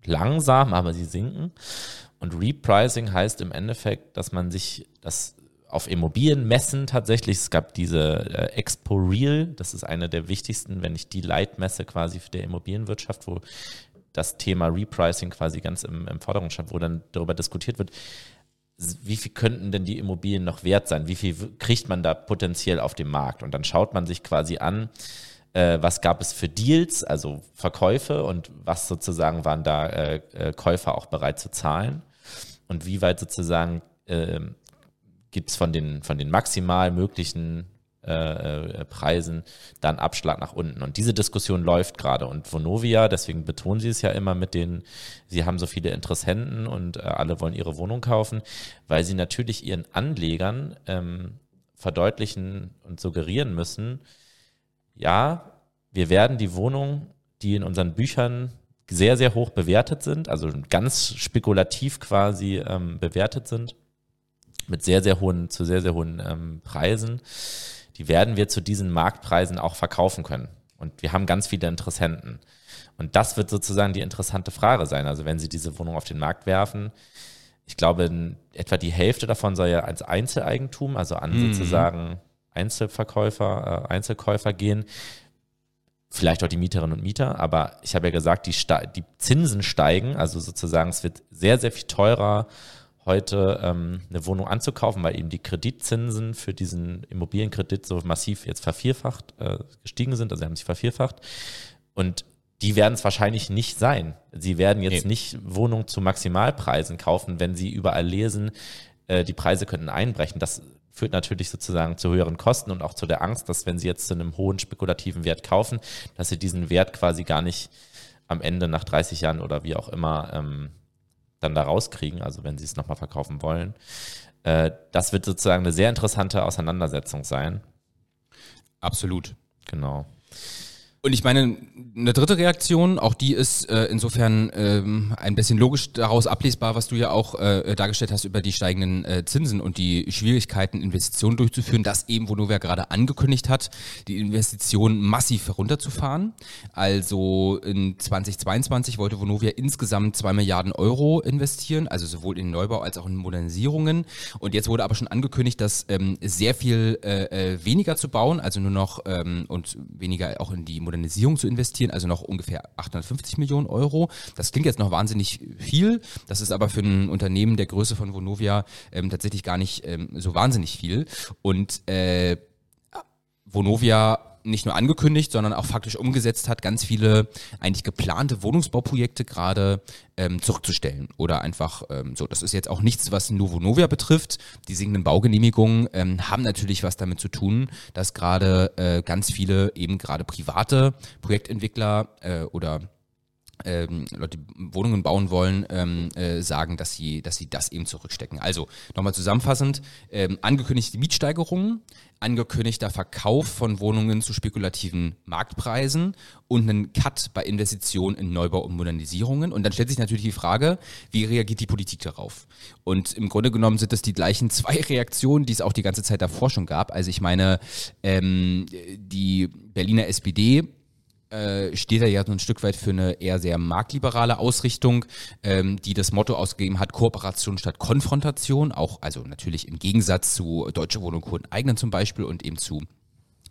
langsam, aber sie sinken. Und Repricing heißt im Endeffekt, dass man sich das auf Immobilien messen tatsächlich. Es gab diese äh, Expo Real, das ist eine der wichtigsten, wenn ich die Leitmesse quasi für der Immobilienwirtschaft, wo das Thema Repricing quasi ganz im, im Vordergrund stand, wo dann darüber diskutiert wird, wie viel könnten denn die Immobilien noch wert sein? Wie viel kriegt man da potenziell auf dem Markt? Und dann schaut man sich quasi an, äh, was gab es für Deals, also Verkäufe und was sozusagen waren da äh, äh Käufer auch bereit zu zahlen und wie weit sozusagen äh, gibt es von den, von den maximal möglichen äh, Preisen dann Abschlag nach unten. Und diese Diskussion läuft gerade. Und Vonovia, deswegen betonen sie es ja immer mit den, sie haben so viele Interessenten und alle wollen ihre Wohnung kaufen, weil sie natürlich ihren Anlegern ähm, verdeutlichen und suggerieren müssen, ja, wir werden die Wohnung, die in unseren Büchern sehr, sehr hoch bewertet sind, also ganz spekulativ quasi ähm, bewertet sind, mit sehr, sehr hohen, zu sehr, sehr hohen ähm, Preisen, die werden wir zu diesen Marktpreisen auch verkaufen können. Und wir haben ganz viele Interessenten. Und das wird sozusagen die interessante Frage sein. Also wenn Sie diese Wohnung auf den Markt werfen, ich glaube, etwa die Hälfte davon soll ja als Einzeleigentum, also an mhm. sozusagen Einzelverkäufer, äh, Einzelkäufer gehen. Vielleicht auch die Mieterinnen und Mieter, aber ich habe ja gesagt, die, die Zinsen steigen, also sozusagen es wird sehr, sehr viel teurer, heute ähm, eine Wohnung anzukaufen, weil eben die Kreditzinsen für diesen Immobilienkredit so massiv jetzt vervierfacht äh, gestiegen sind, also sie haben sich vervierfacht. Und die werden es wahrscheinlich nicht sein. Sie werden jetzt nee. nicht Wohnungen zu Maximalpreisen kaufen, wenn sie überall lesen, äh, die Preise könnten einbrechen. Das führt natürlich sozusagen zu höheren Kosten und auch zu der Angst, dass wenn Sie jetzt zu einem hohen spekulativen Wert kaufen, dass Sie diesen Wert quasi gar nicht am Ende nach 30 Jahren oder wie auch immer ähm, dann da rauskriegen, also wenn Sie es nochmal verkaufen wollen. Äh, das wird sozusagen eine sehr interessante Auseinandersetzung sein. Absolut. Genau. Und ich meine, eine dritte Reaktion, auch die ist äh, insofern ähm, ein bisschen logisch daraus ablesbar, was du ja auch äh, dargestellt hast über die steigenden äh, Zinsen und die Schwierigkeiten, Investitionen durchzuführen, dass eben Vonovia gerade angekündigt hat, die Investitionen massiv herunterzufahren. Also in 2022 wollte Vonovia insgesamt zwei Milliarden Euro investieren, also sowohl in Neubau als auch in Modernisierungen. Und jetzt wurde aber schon angekündigt, dass ähm, sehr viel äh, äh weniger zu bauen, also nur noch ähm, und weniger auch in die Modernisierung Modernisierung zu investieren, also noch ungefähr 850 Millionen Euro. Das klingt jetzt noch wahnsinnig viel. Das ist aber für ein Unternehmen der Größe von Vonovia ähm, tatsächlich gar nicht ähm, so wahnsinnig viel. Und äh, Vonovia nicht nur angekündigt, sondern auch faktisch umgesetzt hat, ganz viele eigentlich geplante Wohnungsbauprojekte gerade ähm, zurückzustellen. Oder einfach ähm, so, das ist jetzt auch nichts, was Novo Novia betrifft. Die sinkenden Baugenehmigungen ähm, haben natürlich was damit zu tun, dass gerade äh, ganz viele eben gerade private Projektentwickler äh, oder ähm, Leute, die Wohnungen bauen wollen, ähm, äh, sagen, dass sie, dass sie das eben zurückstecken. Also nochmal zusammenfassend, ähm, angekündigte Mietsteigerungen, angekündigter Verkauf von Wohnungen zu spekulativen Marktpreisen und einen Cut bei Investitionen in Neubau und Modernisierungen. Und dann stellt sich natürlich die Frage, wie reagiert die Politik darauf? Und im Grunde genommen sind das die gleichen zwei Reaktionen, die es auch die ganze Zeit davor schon gab. Also ich meine, ähm, die Berliner SPD äh, steht er ja so ein Stück weit für eine eher sehr marktliberale Ausrichtung, ähm, die das Motto ausgegeben hat, Kooperation statt Konfrontation, auch also natürlich im Gegensatz zu Deutsche Wohnung Kunden eigenen zum Beispiel und eben zu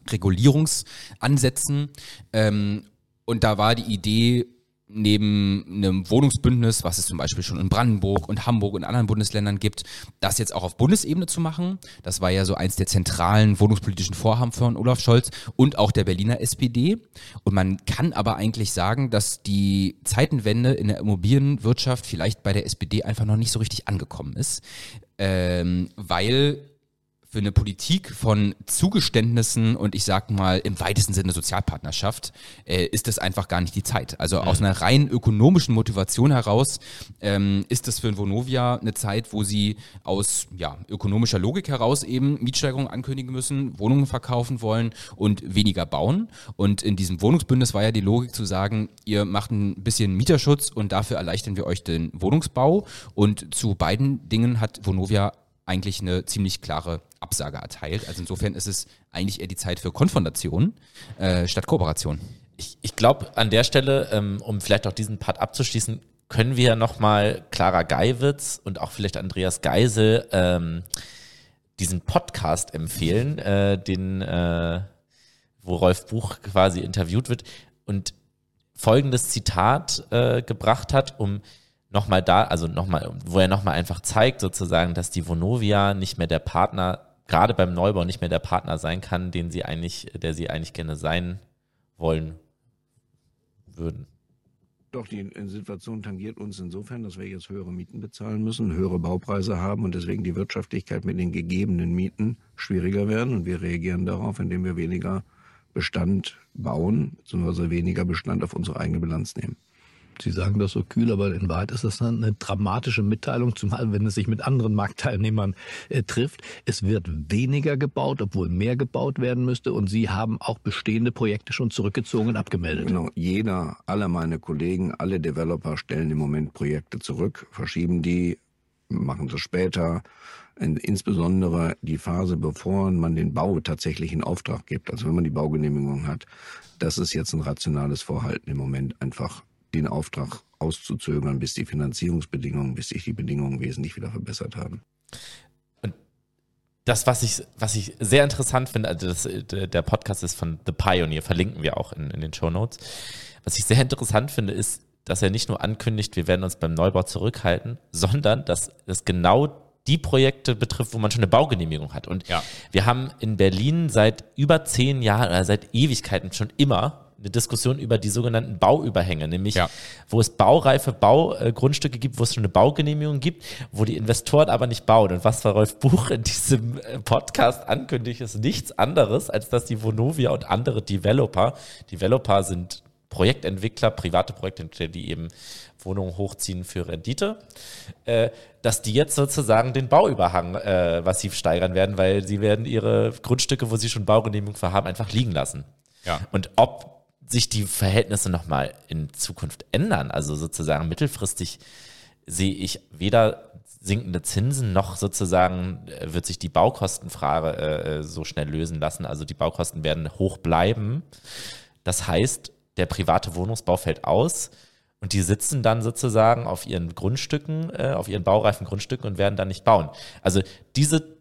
Regulierungsansätzen. Ähm, und da war die Idee, neben einem Wohnungsbündnis, was es zum Beispiel schon in Brandenburg und Hamburg und anderen Bundesländern gibt, das jetzt auch auf Bundesebene zu machen. Das war ja so eins der zentralen wohnungspolitischen Vorhaben von Olaf Scholz und auch der Berliner SPD. Und man kann aber eigentlich sagen, dass die Zeitenwende in der Immobilienwirtschaft vielleicht bei der SPD einfach noch nicht so richtig angekommen ist, ähm, weil für eine Politik von Zugeständnissen und ich sag mal im weitesten Sinne Sozialpartnerschaft äh, ist das einfach gar nicht die Zeit. Also mhm. aus einer rein ökonomischen Motivation heraus ähm, ist das für ein Vonovia eine Zeit, wo sie aus ja, ökonomischer Logik heraus eben Mietsteigerungen ankündigen müssen, Wohnungen verkaufen wollen und weniger bauen. Und in diesem Wohnungsbündnis war ja die Logik zu sagen, ihr macht ein bisschen Mieterschutz und dafür erleichtern wir euch den Wohnungsbau. Und zu beiden Dingen hat Vonovia eigentlich eine ziemlich klare Absage erteilt. Also insofern ist es eigentlich eher die Zeit für Konfrontation äh, statt Kooperation. Ich, ich glaube, an der Stelle, ähm, um vielleicht auch diesen Part abzuschließen, können wir nochmal Clara Geiwitz und auch vielleicht Andreas Geisel ähm, diesen Podcast empfehlen, äh, den, äh, wo Rolf Buch quasi interviewt wird und folgendes Zitat äh, gebracht hat, um nochmal da, also nochmal, wo er nochmal einfach zeigt, sozusagen, dass die Vonovia nicht mehr der Partner, gerade beim Neubau nicht mehr der Partner sein kann, den sie eigentlich, der sie eigentlich gerne sein wollen würden. Doch, die Situation tangiert uns insofern, dass wir jetzt höhere Mieten bezahlen müssen, höhere Baupreise haben und deswegen die Wirtschaftlichkeit mit den gegebenen Mieten schwieriger werden. Und wir reagieren darauf, indem wir weniger Bestand bauen, beziehungsweise weniger Bestand auf unsere eigene Bilanz nehmen. Sie sagen das so kühl, aber in Wahrheit ist das eine dramatische Mitteilung, zumal wenn es sich mit anderen Marktteilnehmern äh, trifft. Es wird weniger gebaut, obwohl mehr gebaut werden müsste und Sie haben auch bestehende Projekte schon zurückgezogen und abgemeldet. Genau, jeder, alle meine Kollegen, alle Developer stellen im Moment Projekte zurück, verschieben die, machen sie später. Insbesondere die Phase, bevor man den Bau tatsächlich in Auftrag gibt, also wenn man die Baugenehmigung hat, das ist jetzt ein rationales Vorhalten im Moment einfach den Auftrag auszuzögern, bis die Finanzierungsbedingungen, bis sich die Bedingungen wesentlich wieder verbessert haben. Und das, was ich, was ich sehr interessant finde, also das, der Podcast ist von The Pioneer, verlinken wir auch in, in den Show Notes. Was ich sehr interessant finde, ist, dass er nicht nur ankündigt, wir werden uns beim Neubau zurückhalten, sondern dass es genau die Projekte betrifft, wo man schon eine Baugenehmigung hat. Und ja. wir haben in Berlin seit über zehn Jahren oder seit Ewigkeiten schon immer eine Diskussion über die sogenannten Bauüberhänge, nämlich ja. wo es baureife Baugrundstücke gibt, wo es schon eine Baugenehmigung gibt, wo die Investoren aber nicht bauen. Und was Frau Rolf Buch in diesem äh, Podcast ankündigt, ist nichts anderes, als dass die Vonovia und andere Developer, Developer sind Projektentwickler, private Projektentwickler, die eben Wohnungen hochziehen für Rendite, äh, dass die jetzt sozusagen den Bauüberhang äh, massiv steigern werden, weil sie werden ihre Grundstücke, wo sie schon Baugenehmigung für haben, einfach liegen lassen. Ja. Und ob sich die Verhältnisse nochmal in Zukunft ändern. Also sozusagen mittelfristig sehe ich weder sinkende Zinsen noch sozusagen äh, wird sich die Baukostenfrage äh, so schnell lösen lassen. Also die Baukosten werden hoch bleiben. Das heißt, der private Wohnungsbau fällt aus und die sitzen dann sozusagen auf ihren Grundstücken, äh, auf ihren baureifen Grundstücken und werden dann nicht bauen. Also diese,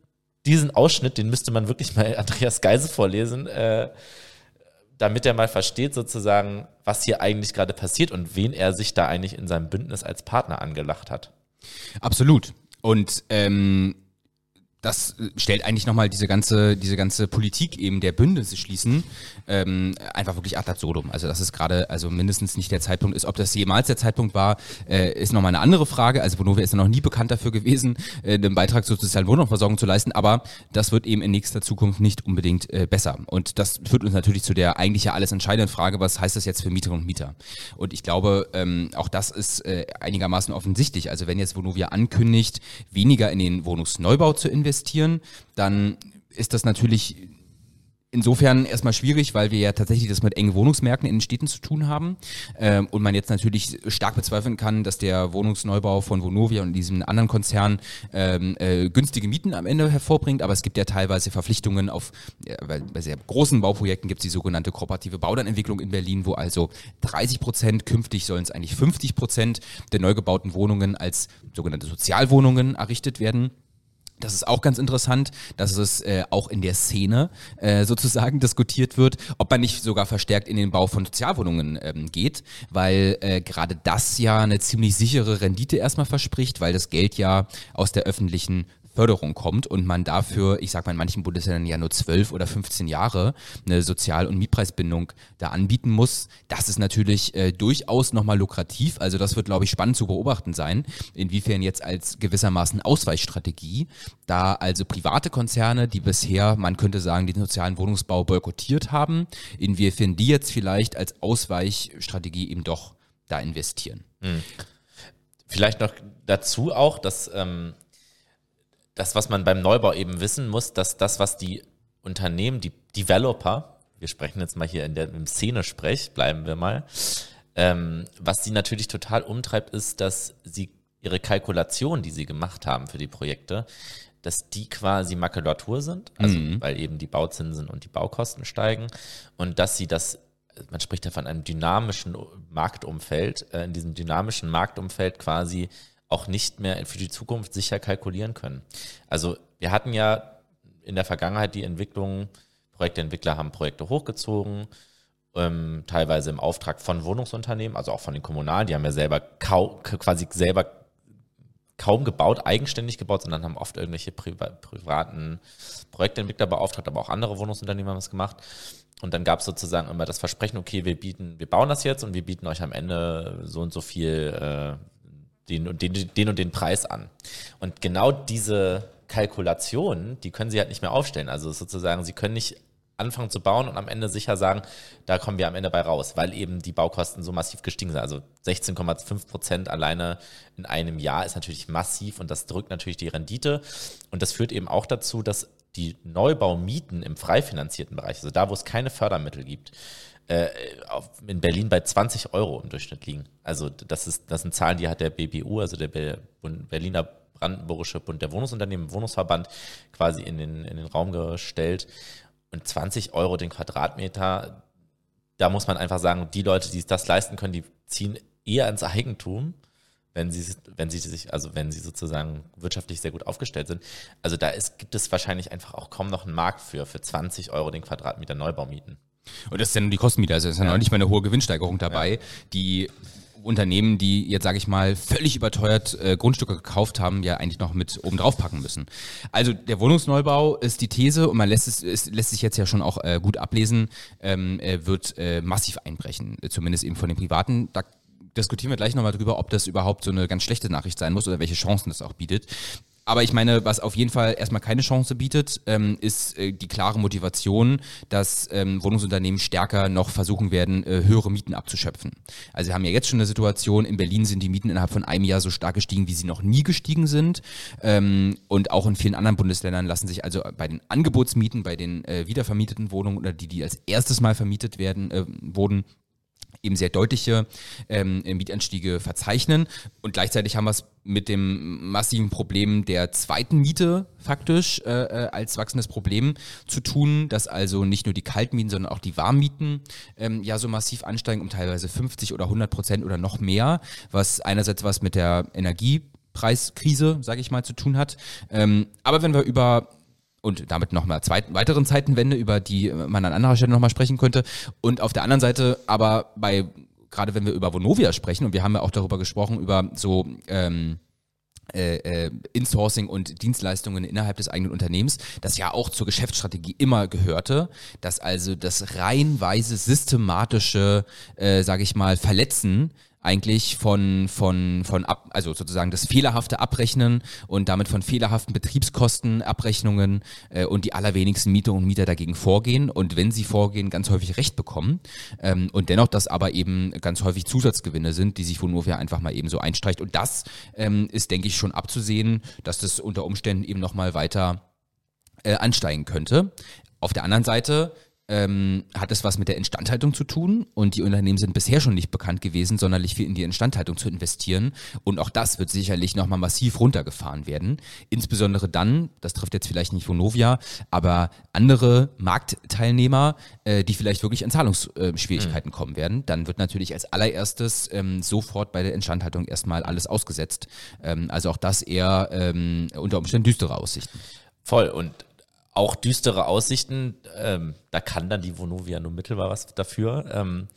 diesen Ausschnitt, den müsste man wirklich mal Andreas Geise vorlesen, äh, damit er mal versteht sozusagen, was hier eigentlich gerade passiert und wen er sich da eigentlich in seinem Bündnis als Partner angelacht hat. Absolut. Und ähm, das stellt eigentlich nochmal diese ganze, diese ganze Politik eben der Bündnisse schließen, ähm, einfach wirklich ad absurdum. Also das ist gerade, also mindestens nicht der Zeitpunkt ist. Ob das jemals der Zeitpunkt war, äh, ist nochmal eine andere Frage. Also Vonovia ist ja noch nie bekannt dafür gewesen, äh, einen Beitrag zur sozialen Wohnungsversorgung zu leisten, aber das wird eben in nächster Zukunft nicht unbedingt äh, besser. Und das führt uns natürlich zu der eigentlich ja alles entscheidenden Frage, was heißt das jetzt für Mieterinnen und Mieter? Und ich glaube, ähm, auch das ist äh, einigermaßen offensichtlich. Also wenn jetzt Vonovia ankündigt, weniger in den Wohnungsneubau zu investieren, investieren, dann ist das natürlich insofern erstmal schwierig, weil wir ja tatsächlich das mit engen Wohnungsmärkten in den Städten zu tun haben ähm, und man jetzt natürlich stark bezweifeln kann, dass der Wohnungsneubau von Vonovia und diesem anderen Konzern ähm, äh, günstige Mieten am Ende hervorbringt, aber es gibt ja teilweise Verpflichtungen auf, ja, bei, bei sehr großen Bauprojekten gibt es die sogenannte kooperative Baulandentwicklung in Berlin, wo also 30 Prozent, künftig sollen es eigentlich 50 Prozent der neu gebauten Wohnungen als sogenannte Sozialwohnungen errichtet werden. Das ist auch ganz interessant, dass es äh, auch in der Szene äh, sozusagen diskutiert wird, ob man nicht sogar verstärkt in den Bau von Sozialwohnungen ähm, geht, weil äh, gerade das ja eine ziemlich sichere Rendite erstmal verspricht, weil das Geld ja aus der öffentlichen Förderung kommt und man dafür, ich sag mal in manchen Bundesländern ja nur zwölf oder 15 Jahre eine Sozial- und Mietpreisbindung da anbieten muss, das ist natürlich äh, durchaus nochmal lukrativ. Also das wird, glaube ich, spannend zu beobachten sein, inwiefern jetzt als gewissermaßen Ausweichstrategie da also private Konzerne, die bisher, man könnte sagen, den sozialen Wohnungsbau boykottiert haben, inwiefern die jetzt vielleicht als Ausweichstrategie eben doch da investieren. Hm. Vielleicht noch dazu auch, dass ähm, das, was man beim Neubau eben wissen muss, dass das, was die Unternehmen, die Developer, wir sprechen jetzt mal hier in der, im Szene-Sprech, bleiben wir mal, ähm, was sie natürlich total umtreibt, ist, dass sie ihre Kalkulation, die sie gemacht haben für die Projekte, dass die quasi Makulatur sind, also mhm. weil eben die Bauzinsen und die Baukosten steigen und dass sie das, man spricht ja von einem dynamischen Marktumfeld, äh, in diesem dynamischen Marktumfeld quasi auch nicht mehr für die Zukunft sicher kalkulieren können. Also wir hatten ja in der Vergangenheit die Entwicklung, Projektentwickler haben Projekte hochgezogen, ähm, teilweise im Auftrag von Wohnungsunternehmen, also auch von den Kommunalen, die haben ja selber kaum, quasi selber kaum gebaut, eigenständig gebaut, sondern haben oft irgendwelche Priva privaten Projektentwickler beauftragt, aber auch andere Wohnungsunternehmen haben es gemacht. Und dann gab es sozusagen immer das Versprechen, okay, wir bieten, wir bauen das jetzt und wir bieten euch am Ende so und so viel äh, den und den, den und den Preis an. Und genau diese Kalkulationen, die können sie halt nicht mehr aufstellen. Also sozusagen, sie können nicht anfangen zu bauen und am Ende sicher sagen, da kommen wir am Ende bei raus, weil eben die Baukosten so massiv gestiegen sind. Also 16,5 Prozent alleine in einem Jahr ist natürlich massiv und das drückt natürlich die Rendite. Und das führt eben auch dazu, dass die Neubaumieten im frei finanzierten Bereich, also da, wo es keine Fördermittel gibt, äh, auf, in Berlin bei 20 Euro im Durchschnitt liegen. Also das ist das sind Zahlen, die hat der BBU, also der Berliner Brandenburgische Bund der Wohnungsunternehmen, Wohnungsverband, quasi in den, in den Raum gestellt. Und 20 Euro den Quadratmeter, da muss man einfach sagen, die Leute, die das leisten können, die ziehen eher ins Eigentum, wenn sie, wenn sie sich, also wenn sie sozusagen wirtschaftlich sehr gut aufgestellt sind. Also da ist, gibt es wahrscheinlich einfach auch kaum noch einen Markt für, für 20 Euro den Quadratmeter Neubaumieten. Und das ist ja nur die Kostenmiete, also ist ja, ja. noch nicht mal eine hohe Gewinnsteigerung dabei, ja. die Unternehmen, die jetzt, sage ich mal, völlig überteuert äh, Grundstücke gekauft haben, ja eigentlich noch mit oben drauf packen müssen. Also der Wohnungsneubau ist die These und man lässt es, es lässt sich jetzt ja schon auch äh, gut ablesen, ähm, äh, wird äh, massiv einbrechen, zumindest eben von den Privaten. Da diskutieren wir gleich nochmal drüber, ob das überhaupt so eine ganz schlechte Nachricht sein muss oder welche Chancen das auch bietet. Aber ich meine, was auf jeden Fall erstmal keine Chance bietet, ähm, ist äh, die klare Motivation, dass ähm, Wohnungsunternehmen stärker noch versuchen werden, äh, höhere Mieten abzuschöpfen. Also wir haben ja jetzt schon eine Situation, in Berlin sind die Mieten innerhalb von einem Jahr so stark gestiegen, wie sie noch nie gestiegen sind. Ähm, und auch in vielen anderen Bundesländern lassen sich also bei den Angebotsmieten, bei den äh, wiedervermieteten Wohnungen oder die, die als erstes Mal vermietet werden, äh, wurden, eben sehr deutliche ähm, Mietanstiege verzeichnen. Und gleichzeitig haben wir es mit dem massiven Problem der zweiten Miete faktisch äh, äh, als wachsendes Problem zu tun, dass also nicht nur die Kaltmieten, sondern auch die Warmmieten ähm, ja so massiv ansteigen, um teilweise 50 oder 100 Prozent oder noch mehr, was einerseits was mit der Energiepreiskrise, sage ich mal, zu tun hat. Ähm, aber wenn wir über und damit nochmal weiteren Zeitenwende, über die man an anderer Stelle nochmal sprechen könnte. Und auf der anderen Seite aber bei, gerade wenn wir über Vonovia sprechen, und wir haben ja auch darüber gesprochen, über so ähm, äh, äh, Insourcing und Dienstleistungen innerhalb des eigenen Unternehmens, das ja auch zur Geschäftsstrategie immer gehörte, dass also das reihenweise systematische, äh, sage ich mal, Verletzen eigentlich von, von, von ab, also sozusagen das fehlerhafte Abrechnen und damit von fehlerhaften Betriebskostenabrechnungen äh, und die allerwenigsten Mieter und Mieter dagegen vorgehen und wenn sie vorgehen, ganz häufig Recht bekommen ähm, und dennoch das aber eben ganz häufig Zusatzgewinne sind, die sich Vonovia einfach mal eben so einstreicht und das ähm, ist, denke ich, schon abzusehen, dass das unter Umständen eben nochmal weiter äh, ansteigen könnte. Auf der anderen Seite ähm, hat es was mit der Instandhaltung zu tun und die Unternehmen sind bisher schon nicht bekannt gewesen, sonderlich viel in die Instandhaltung zu investieren und auch das wird sicherlich nochmal massiv runtergefahren werden. Insbesondere dann, das trifft jetzt vielleicht nicht Vonovia, aber andere Marktteilnehmer, äh, die vielleicht wirklich an Zahlungsschwierigkeiten mhm. kommen werden, dann wird natürlich als allererstes ähm, sofort bei der Instandhaltung erstmal alles ausgesetzt. Ähm, also auch das eher ähm, unter Umständen düstere Aussichten. Voll und auch düstere Aussichten, ähm, da kann dann die Vonovia nur mittelbar was dafür, ähm,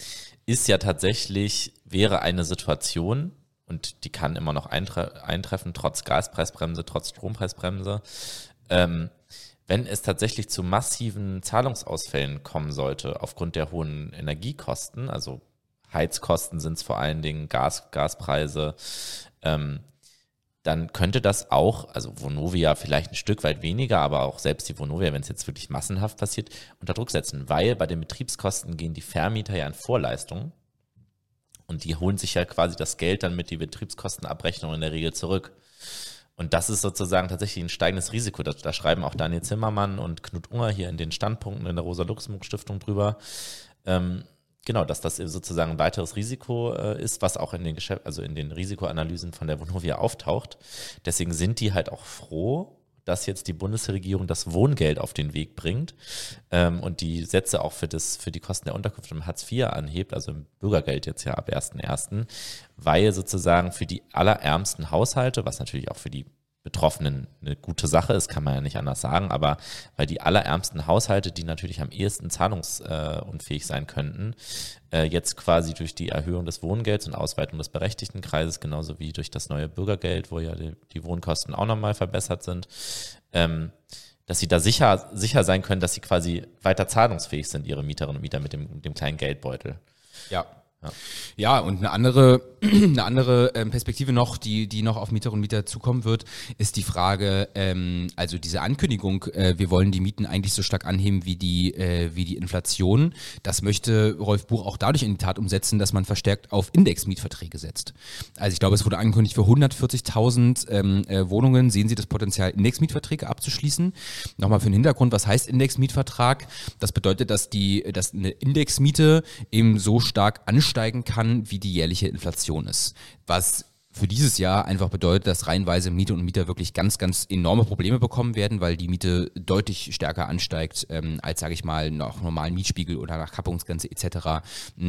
ist ja tatsächlich, wäre eine Situation, und die kann immer noch eintre eintreffen, trotz Gaspreisbremse, trotz Strompreisbremse, ähm, wenn es tatsächlich zu massiven Zahlungsausfällen kommen sollte, aufgrund der hohen Energiekosten, also Heizkosten sind es vor allen Dingen, Gas, Gaspreise, ähm, dann könnte das auch, also Vonovia vielleicht ein Stück weit weniger, aber auch selbst die Vonovia, wenn es jetzt wirklich massenhaft passiert, unter Druck setzen, weil bei den Betriebskosten gehen die Vermieter ja in Vorleistungen und die holen sich ja quasi das Geld dann mit die Betriebskostenabrechnung in der Regel zurück. Und das ist sozusagen tatsächlich ein steigendes Risiko. Da, da schreiben auch Daniel Zimmermann und Knut Unger hier in den Standpunkten in der Rosa-Luxemburg-Stiftung drüber. Ähm, Genau, dass das sozusagen ein weiteres Risiko äh, ist, was auch in den Geschäft also in den Risikoanalysen von der Vonovia auftaucht. Deswegen sind die halt auch froh, dass jetzt die Bundesregierung das Wohngeld auf den Weg bringt ähm, und die Sätze auch für, das, für die Kosten der Unterkunft im Hartz IV anhebt, also im Bürgergeld jetzt ja ab 1.1., weil sozusagen für die allerärmsten Haushalte, was natürlich auch für die Betroffenen eine gute Sache ist, kann man ja nicht anders sagen, aber weil die allerärmsten Haushalte, die natürlich am ehesten zahlungsunfähig sein könnten, äh, jetzt quasi durch die Erhöhung des Wohngelds und Ausweitung des Berechtigtenkreises, genauso wie durch das neue Bürgergeld, wo ja die, Wohnkosten auch nochmal verbessert sind, ähm, dass sie da sicher, sicher sein können, dass sie quasi weiter zahlungsfähig sind, ihre Mieterinnen und Mieter mit dem, mit dem kleinen Geldbeutel. Ja, ja. und eine andere, eine andere ähm, Perspektive noch, die, die noch auf Mieterinnen und Mieter zukommen wird, ist die Frage, ähm, also diese Ankündigung, äh, wir wollen die Mieten eigentlich so stark anheben wie die, äh, wie die Inflation. Das möchte Rolf Buch auch dadurch in die Tat umsetzen, dass man verstärkt auf Indexmietverträge setzt. Also ich glaube, es wurde angekündigt, für 140.000 ähm, äh, Wohnungen sehen Sie das Potenzial, Indexmietverträge abzuschließen. Nochmal für den Hintergrund, was heißt Indexmietvertrag? Das bedeutet, dass die, dass eine Indexmiete eben so stark ansteigt, ansteigen kann, wie die jährliche Inflation ist. Was für dieses Jahr einfach bedeutet, dass reihenweise Mieter und Mieter wirklich ganz, ganz enorme Probleme bekommen werden, weil die Miete deutlich stärker ansteigt, ähm, als, sage ich mal, nach normalen Mietspiegel oder nach Kappungsgrenze etc.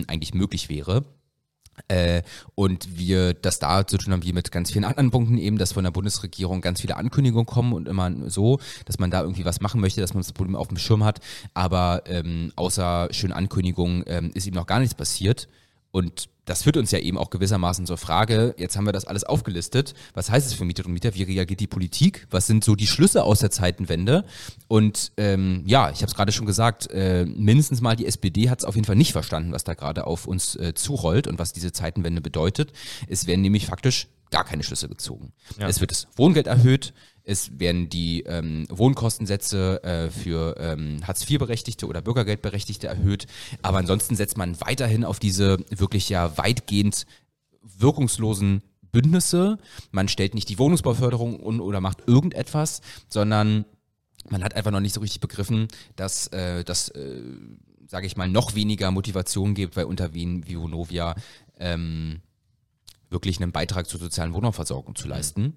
Eigentlich möglich wäre. Äh, und wir das da zu tun haben wie mit ganz vielen anderen Punkten eben, dass von der Bundesregierung ganz viele Ankündigungen kommen und immer so, dass man da irgendwie was machen möchte, dass man das Problem auf dem Schirm hat, aber ähm, außer schönen Ankündigungen ähm, ist eben noch gar nichts passiert. Und das führt uns ja eben auch gewissermaßen zur Frage, jetzt haben wir das alles aufgelistet, was heißt es für Mieter und Mieter, wie reagiert die Politik, was sind so die Schlüsse aus der Zeitenwende und ähm, ja, ich habe es gerade schon gesagt, äh, mindestens mal die SPD hat es auf jeden Fall nicht verstanden, was da gerade auf uns äh, zurollt und was diese Zeitenwende bedeutet. Es werden nämlich faktisch gar keine Schlüsse gezogen. Ja. Es wird das Wohngeld erhöht, es werden die ähm, Wohnkostensätze äh, für ähm, Hartz-IV-Berechtigte oder Bürgergeldberechtigte erhöht. Aber ansonsten setzt man weiterhin auf diese wirklich ja weitgehend wirkungslosen Bündnisse. Man stellt nicht die Wohnungsbauförderung un oder macht irgendetwas, sondern man hat einfach noch nicht so richtig begriffen, dass, äh, dass äh, sage ich mal, noch weniger Motivation gibt, weil unter Wien wie Vonovia ähm, wirklich einen Beitrag zur sozialen Wohnraumversorgung zu leisten.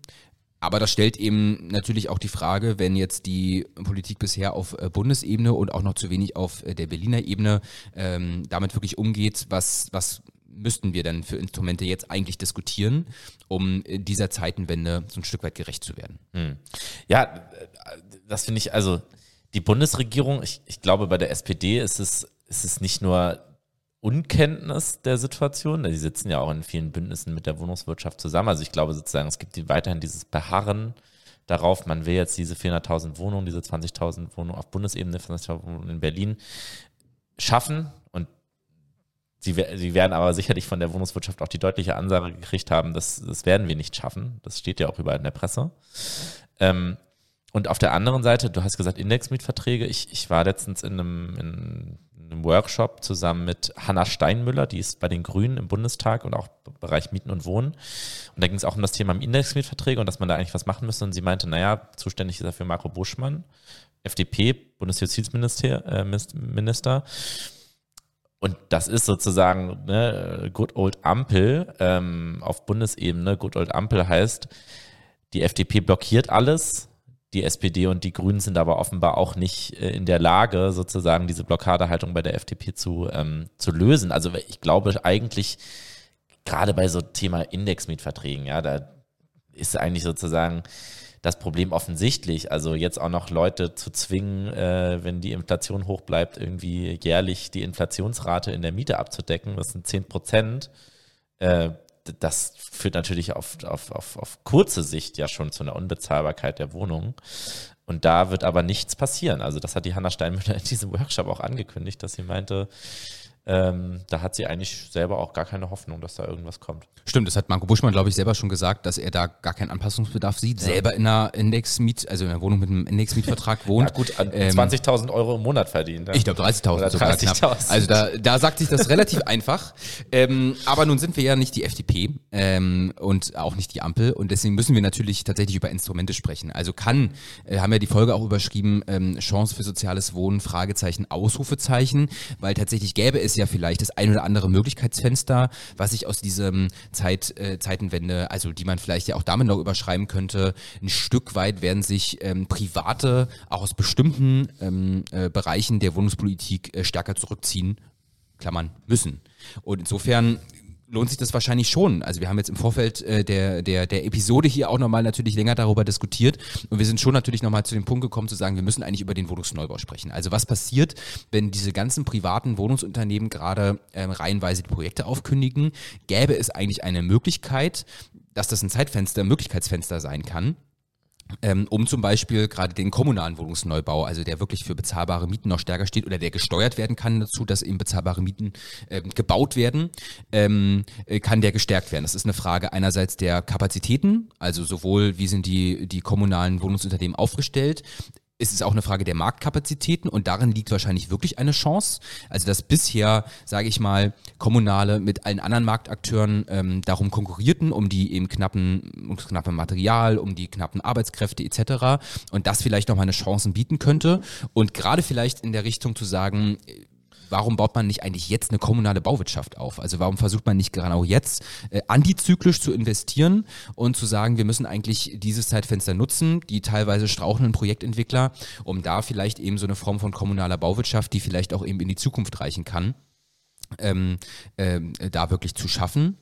Aber das stellt eben natürlich auch die Frage, wenn jetzt die Politik bisher auf äh, Bundesebene und auch noch zu wenig auf äh, der Berliner Ebene ähm, damit wirklich umgeht, was, was müssten wir denn für Instrumente jetzt eigentlich diskutieren, um dieser Zeitenwende so ein Stück weit gerecht zu werden? Hm. Ja, das finde ich, also die Bundesregierung, ich, ich glaube, bei der SPD ist es, ist es nicht nur Unkenntnis der Situation. Die sitzen ja auch in vielen Bündnissen mit der Wohnungswirtschaft zusammen. Also ich glaube sozusagen, es gibt weiterhin dieses Beharren darauf, man will jetzt diese 400.000 Wohnungen, diese 20.000 Wohnungen auf Bundesebene, 20.000 Wohnungen in Berlin schaffen. Und sie, sie werden aber sicherlich von der Wohnungswirtschaft auch die deutliche Ansage gekriegt haben, dass das werden wir nicht schaffen. Das steht ja auch überall in der Presse. Ähm, und auf der anderen Seite, du hast gesagt Indexmietverträge. Ich, ich war letztens in einem, in einem Workshop zusammen mit Hanna Steinmüller, die ist bei den Grünen im Bundestag und auch im Bereich Mieten und Wohnen. Und da ging es auch um das Thema Indexmietverträge und dass man da eigentlich was machen müsste. Und sie meinte, naja, zuständig ist dafür Marco Buschmann, FDP, Bundesjustizminister. Äh. Und das ist sozusagen ne, Good Old Ampel ähm, auf Bundesebene. Good Old Ampel heißt, die FDP blockiert alles, die SPD und die Grünen sind aber offenbar auch nicht äh, in der Lage, sozusagen diese Blockadehaltung bei der FDP zu, ähm, zu lösen. Also ich glaube eigentlich, gerade bei so Thema Indexmietverträgen, ja, da ist eigentlich sozusagen das Problem offensichtlich. Also jetzt auch noch Leute zu zwingen, äh, wenn die Inflation hoch bleibt, irgendwie jährlich die Inflationsrate in der Miete abzudecken, das sind 10 Prozent. Äh, das führt natürlich auf, auf, auf, auf kurze Sicht ja schon zu einer Unbezahlbarkeit der Wohnung. Und da wird aber nichts passieren. Also das hat die Hanna Steinmüller in diesem Workshop auch angekündigt, dass sie meinte, ähm, da hat sie eigentlich selber auch gar keine Hoffnung, dass da irgendwas kommt. Stimmt, das hat Marco Buschmann, glaube ich, selber schon gesagt, dass er da gar keinen Anpassungsbedarf sieht, ja. selber in einer Indexmiet, also in einer Wohnung mit einem Indexmietvertrag wohnt. Ja gut, ähm, 20.000 Euro im Monat verdient. Ja. Ich glaube 30.000 sogar 30 knapp. Also da, da sagt sich das relativ einfach. Ähm, aber nun sind wir ja nicht die FDP ähm, und auch nicht die Ampel und deswegen müssen wir natürlich tatsächlich über Instrumente sprechen. Also kann, äh, haben ja die Folge auch überschrieben, ähm, Chance für soziales Wohnen, Fragezeichen, Ausrufezeichen, weil tatsächlich gäbe es ja vielleicht das ein oder andere Möglichkeitsfenster, was sich aus diesem Zeit, äh, Zeitenwende, also die man vielleicht ja auch damit noch überschreiben könnte, ein Stück weit werden sich ähm, Private auch aus bestimmten ähm, äh, Bereichen der Wohnungspolitik äh, stärker zurückziehen, Klammern müssen. Und insofern lohnt sich das wahrscheinlich schon. Also wir haben jetzt im Vorfeld äh, der, der, der Episode hier auch nochmal natürlich länger darüber diskutiert und wir sind schon natürlich nochmal zu dem Punkt gekommen zu sagen, wir müssen eigentlich über den Wohnungsneubau sprechen. Also was passiert, wenn diese ganzen privaten Wohnungsunternehmen gerade ähm, reihenweise die Projekte aufkündigen? Gäbe es eigentlich eine Möglichkeit, dass das ein Zeitfenster, Möglichkeitsfenster sein kann, um zum Beispiel gerade den kommunalen Wohnungsneubau, also der wirklich für bezahlbare Mieten noch stärker steht oder der gesteuert werden kann dazu, dass eben bezahlbare Mieten ähm, gebaut werden, ähm, äh, kann der gestärkt werden. Das ist eine Frage einerseits der Kapazitäten, also sowohl wie sind die, die kommunalen Wohnungsunternehmen aufgestellt, ist es auch eine Frage der Marktkapazitäten und darin liegt wahrscheinlich wirklich eine Chance. Also dass bisher, sage ich mal, Kommunale mit allen anderen Marktakteuren ähm, darum konkurrierten, um die eben knappen, um das knappe Material, um die knappen Arbeitskräfte etc. Und das vielleicht nochmal eine Chance bieten könnte. Und gerade vielleicht in der Richtung zu sagen, warum baut man nicht eigentlich jetzt eine kommunale Bauwirtschaft auf? Also warum versucht man nicht gerade auch jetzt äh, antizyklisch zu investieren und zu sagen, wir müssen eigentlich dieses Zeitfenster nutzen, die teilweise strauchelnden Projektentwickler, um da vielleicht eben so eine Form von kommunaler Bauwirtschaft, die vielleicht auch eben in die Zukunft reichen kann, ähm, ähm, da wirklich zu schaffen.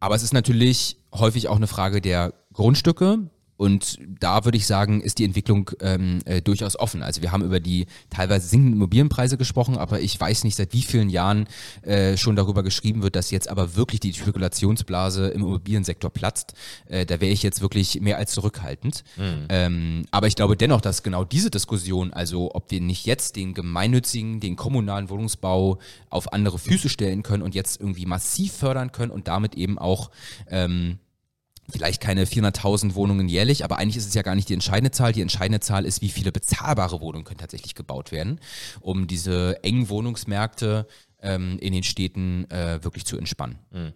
Aber es ist natürlich häufig auch eine Frage der Grundstücke, und da würde ich sagen, ist die Entwicklung ähm, äh, durchaus offen. Also wir haben über die teilweise sinkenden Immobilienpreise gesprochen, aber ich weiß nicht, seit wie vielen Jahren äh, schon darüber geschrieben wird, dass jetzt aber wirklich die Spekulationsblase im Immobiliensektor platzt. Äh, da wäre ich jetzt wirklich mehr als zurückhaltend. Mhm. Ähm, aber ich glaube dennoch, dass genau diese Diskussion, also ob wir nicht jetzt den gemeinnützigen, den kommunalen Wohnungsbau auf andere Füße stellen können und jetzt irgendwie massiv fördern können und damit eben auch ähm, vielleicht keine 400.000 Wohnungen jährlich, aber eigentlich ist es ja gar nicht die entscheidende Zahl. Die entscheidende Zahl ist, wie viele bezahlbare Wohnungen können tatsächlich gebaut werden, um diese engen Wohnungsmärkte ähm, in den Städten äh, wirklich zu entspannen. Mhm.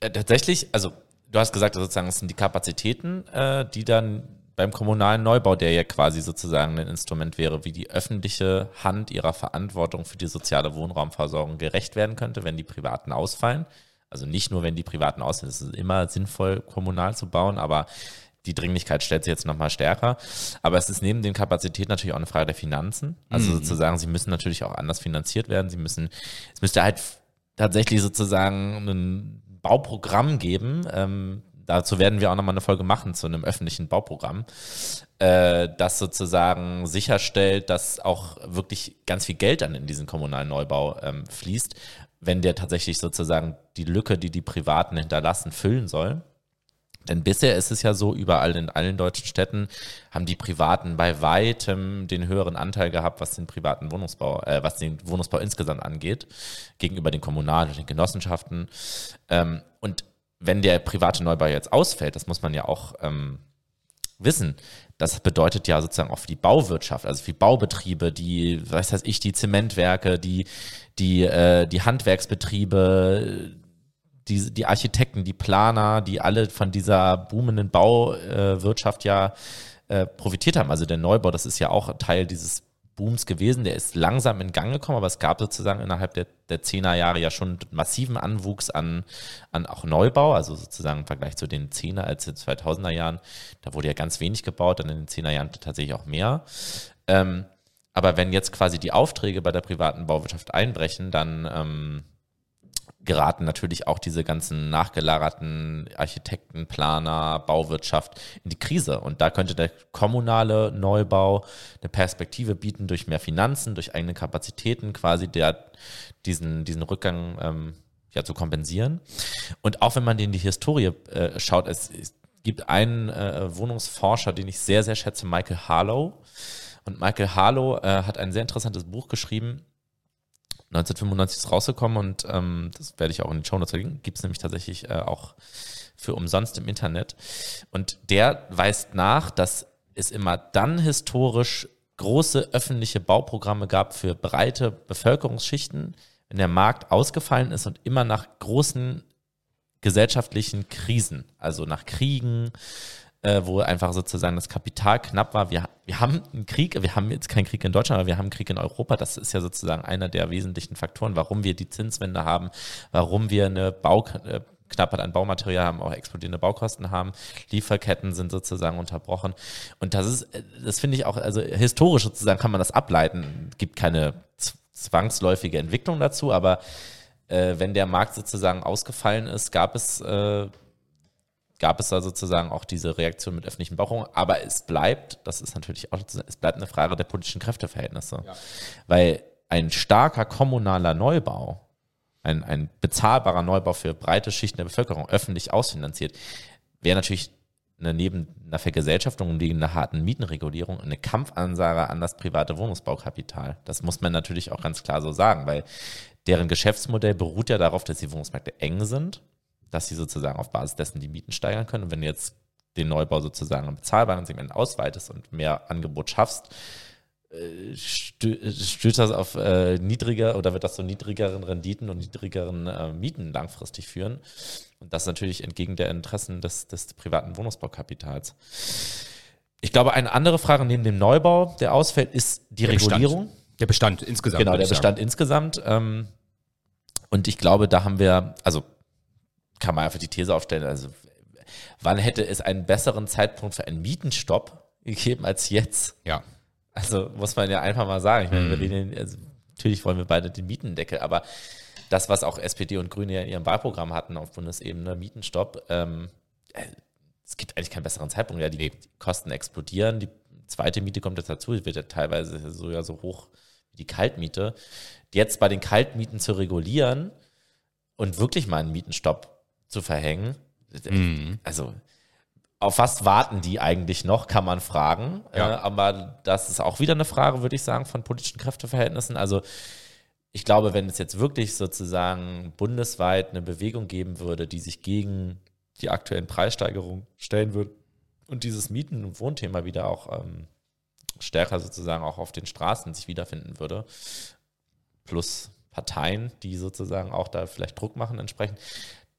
Äh, tatsächlich, also du hast gesagt, sozusagen, es sind die Kapazitäten, äh, die dann beim kommunalen Neubau, der ja quasi sozusagen ein Instrument wäre, wie die öffentliche Hand ihrer Verantwortung für die soziale Wohnraumversorgung gerecht werden könnte, wenn die Privaten ausfallen. Also nicht nur, wenn die Privaten ausfallen, es ist immer sinnvoll, kommunal zu bauen, aber die Dringlichkeit stellt sich jetzt nochmal stärker. Aber es ist neben den Kapazitäten natürlich auch eine Frage der Finanzen. Also mhm. sozusagen, sie müssen natürlich auch anders finanziert werden. Sie müssen, es müsste halt tatsächlich sozusagen ein Bauprogramm geben, ähm, dazu werden wir auch nochmal eine Folge machen zu einem öffentlichen Bauprogramm, äh, das sozusagen sicherstellt, dass auch wirklich ganz viel Geld dann in diesen kommunalen Neubau ähm, fließt, wenn der tatsächlich sozusagen die Lücke, die die Privaten hinterlassen, füllen soll. Denn bisher ist es ja so, überall in allen deutschen Städten haben die Privaten bei weitem den höheren Anteil gehabt, was den privaten Wohnungsbau, äh, was den Wohnungsbau insgesamt angeht, gegenüber den Kommunalen und den Genossenschaften. Ähm, und wenn der private Neubau jetzt ausfällt, das muss man ja auch ähm, wissen, das bedeutet ja sozusagen auch für die Bauwirtschaft, also für die Baubetriebe, die, was heißt ich, die Zementwerke, die, die, äh, die Handwerksbetriebe, die, die Architekten, die Planer, die alle von dieser boomenden Bauwirtschaft ja äh, profitiert haben. Also der Neubau, das ist ja auch Teil dieses Booms gewesen. Der ist langsam in Gang gekommen, aber es gab sozusagen innerhalb der, der 10er Jahre ja schon massiven Anwuchs an, an auch Neubau, also sozusagen im Vergleich zu den 10er als den 2000er Jahren. Da wurde ja ganz wenig gebaut, dann in den 10er Jahren tatsächlich auch mehr. Ähm, aber wenn jetzt quasi die Aufträge bei der privaten Bauwirtschaft einbrechen, dann ähm, geraten natürlich auch diese ganzen nachgelagerten Architekten, Planer, Bauwirtschaft in die Krise. Und da könnte der kommunale Neubau eine Perspektive bieten durch mehr Finanzen, durch eigene Kapazitäten, quasi der, diesen, diesen Rückgang ähm, ja, zu kompensieren. Und auch wenn man in die Historie äh, schaut, es, es gibt einen äh, Wohnungsforscher, den ich sehr, sehr schätze, Michael Harlow. Und Michael Harlow äh, hat ein sehr interessantes Buch geschrieben, 1995 ist rausgekommen und ähm, das werde ich auch in den Show Notes verlinken. Gibt es nämlich tatsächlich äh, auch für umsonst im Internet. Und der weist nach, dass es immer dann historisch große öffentliche Bauprogramme gab für breite Bevölkerungsschichten, wenn der Markt ausgefallen ist und immer nach großen gesellschaftlichen Krisen, also nach Kriegen, äh, wo einfach sozusagen das Kapital knapp war. Wir, wir haben einen Krieg, wir haben jetzt keinen Krieg in Deutschland, aber wir haben einen Krieg in Europa. Das ist ja sozusagen einer der wesentlichen Faktoren, warum wir die Zinswende haben, warum wir eine Bauknappheit an Baumaterial haben, auch explodierende Baukosten haben. Lieferketten sind sozusagen unterbrochen. Und das ist, das finde ich auch, also historisch sozusagen kann man das ableiten. Es gibt keine zwangsläufige Entwicklung dazu, aber äh, wenn der Markt sozusagen ausgefallen ist, gab es äh, gab es da sozusagen auch diese Reaktion mit öffentlichen Bauchungen. Aber es bleibt, das ist natürlich auch, es bleibt eine Frage der politischen Kräfteverhältnisse. Ja. Weil ein starker kommunaler Neubau, ein, ein bezahlbarer Neubau für breite Schichten der Bevölkerung, öffentlich ausfinanziert, wäre natürlich eine, neben einer Vergesellschaftung und einer harten Mietenregulierung eine Kampfansage an das private Wohnungsbaukapital. Das muss man natürlich auch ganz klar so sagen, weil deren Geschäftsmodell beruht ja darauf, dass die Wohnungsmärkte eng sind dass sie sozusagen auf Basis dessen die Mieten steigern können. Und wenn du jetzt den Neubau sozusagen im bezahlbaren Segment ausweitest und mehr Angebot schaffst, äh, stößt das auf äh, niedriger oder wird das zu niedrigeren Renditen und niedrigeren äh, Mieten langfristig führen. Und das natürlich entgegen der Interessen des, des privaten Wohnungsbaukapitals. Ich glaube, eine andere Frage neben dem Neubau, der ausfällt, ist die der Regulierung. Bestand. Der Bestand insgesamt. Genau, der Bestand insgesamt. Ähm, und ich glaube, da haben wir, also kann man einfach die These aufstellen, also wann hätte es einen besseren Zeitpunkt für einen Mietenstopp gegeben als jetzt? Ja. Also muss man ja einfach mal sagen. Ich meine, mhm. wir also, natürlich wollen wir beide den Mietendeckel, aber das, was auch SPD und Grüne ja in ihrem Wahlprogramm hatten auf Bundesebene, Mietenstopp, ähm, äh, es gibt eigentlich keinen besseren Zeitpunkt. Ja, die, die, Kosten explodieren, die zweite Miete kommt jetzt dazu, die wird ja teilweise so, ja, so hoch wie die Kaltmiete. Jetzt bei den Kaltmieten zu regulieren und wirklich mal einen Mietenstopp zu verhängen. Mhm. Also auf was warten die eigentlich noch, kann man fragen. Ja. Äh, aber das ist auch wieder eine Frage, würde ich sagen, von politischen Kräfteverhältnissen. Also ich glaube, wenn es jetzt wirklich sozusagen bundesweit eine Bewegung geben würde, die sich gegen die aktuellen Preissteigerungen stellen würde und dieses Mieten- und Wohnthema wieder auch ähm, stärker sozusagen auch auf den Straßen sich wiederfinden würde, plus Parteien, die sozusagen auch da vielleicht Druck machen entsprechend,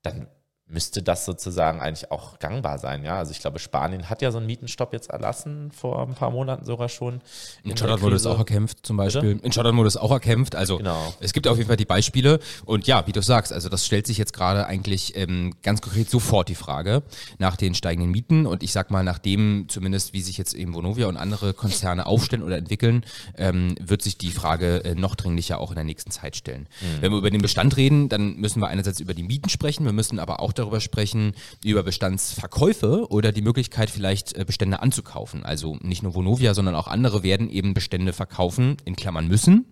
dann müsste das sozusagen eigentlich auch gangbar sein. Ja, also ich glaube, Spanien hat ja so einen Mietenstopp jetzt erlassen, vor ein paar Monaten sogar schon. In Schottland wurde es auch erkämpft, zum Beispiel. Bitte? In Schottland wurde es auch erkämpft. Also genau. es gibt auf jeden Fall die Beispiele. Und ja, wie du sagst, also das stellt sich jetzt gerade eigentlich ähm, ganz konkret sofort die Frage nach den steigenden Mieten. Und ich sag mal, nach dem zumindest, wie sich jetzt eben Vonovia und andere Konzerne aufstellen oder entwickeln, ähm, wird sich die Frage äh, noch dringlicher auch in der nächsten Zeit stellen. Mhm. Wenn wir über den Bestand reden, dann müssen wir einerseits über die Mieten sprechen. Wir müssen aber auch darüber sprechen, über Bestandsverkäufe oder die Möglichkeit, vielleicht äh, Bestände anzukaufen. Also nicht nur Vonovia, sondern auch andere werden eben Bestände verkaufen, in Klammern müssen.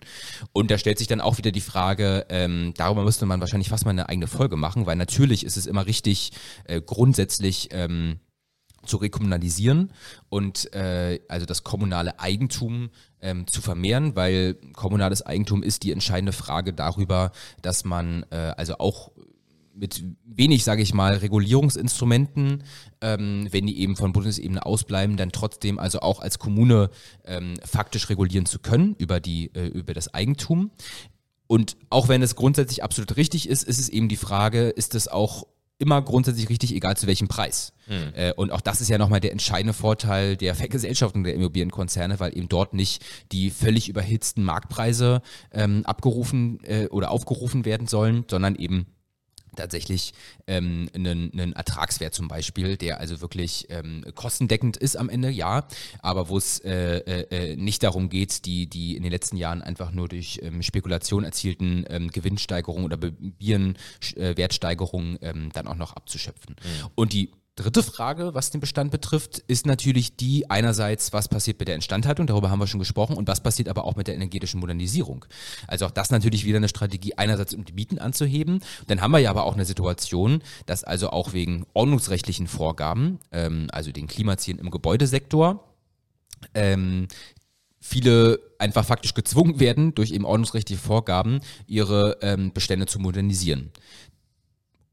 Und da stellt sich dann auch wieder die Frage, ähm, darüber müsste man wahrscheinlich fast mal eine eigene Folge machen, weil natürlich ist es immer richtig, äh, grundsätzlich ähm, zu rekommunalisieren und äh, also das kommunale Eigentum ähm, zu vermehren, weil kommunales Eigentum ist die entscheidende Frage darüber, dass man äh, also auch mit wenig, sage ich mal, Regulierungsinstrumenten, ähm, wenn die eben von Bundesebene ausbleiben, dann trotzdem also auch als Kommune ähm, faktisch regulieren zu können über, die, äh, über das Eigentum. Und auch wenn es grundsätzlich absolut richtig ist, ist es eben die Frage, ist es auch immer grundsätzlich richtig, egal zu welchem Preis. Mhm. Äh, und auch das ist ja nochmal der entscheidende Vorteil der Vergesellschaftung der Immobilienkonzerne, weil eben dort nicht die völlig überhitzten Marktpreise ähm, abgerufen äh, oder aufgerufen werden sollen, sondern eben tatsächlich ähm, einen, einen Ertragswert zum Beispiel, der also wirklich ähm, kostendeckend ist am Ende, ja, aber wo es äh, äh, äh, nicht darum geht, die, die in den letzten Jahren einfach nur durch ähm, Spekulation erzielten ähm, Gewinnsteigerungen oder Bierenwertsteigerungen ähm, dann auch noch abzuschöpfen. Mhm. Und die Dritte Frage, was den Bestand betrifft, ist natürlich die einerseits, was passiert mit der Instandhaltung, darüber haben wir schon gesprochen, und was passiert aber auch mit der energetischen Modernisierung. Also auch das natürlich wieder eine Strategie, einerseits um die Mieten anzuheben. Dann haben wir ja aber auch eine Situation, dass also auch wegen ordnungsrechtlichen Vorgaben, ähm, also den Klimazielen im Gebäudesektor, ähm, viele einfach faktisch gezwungen werden, durch eben ordnungsrechtliche Vorgaben ihre ähm, Bestände zu modernisieren.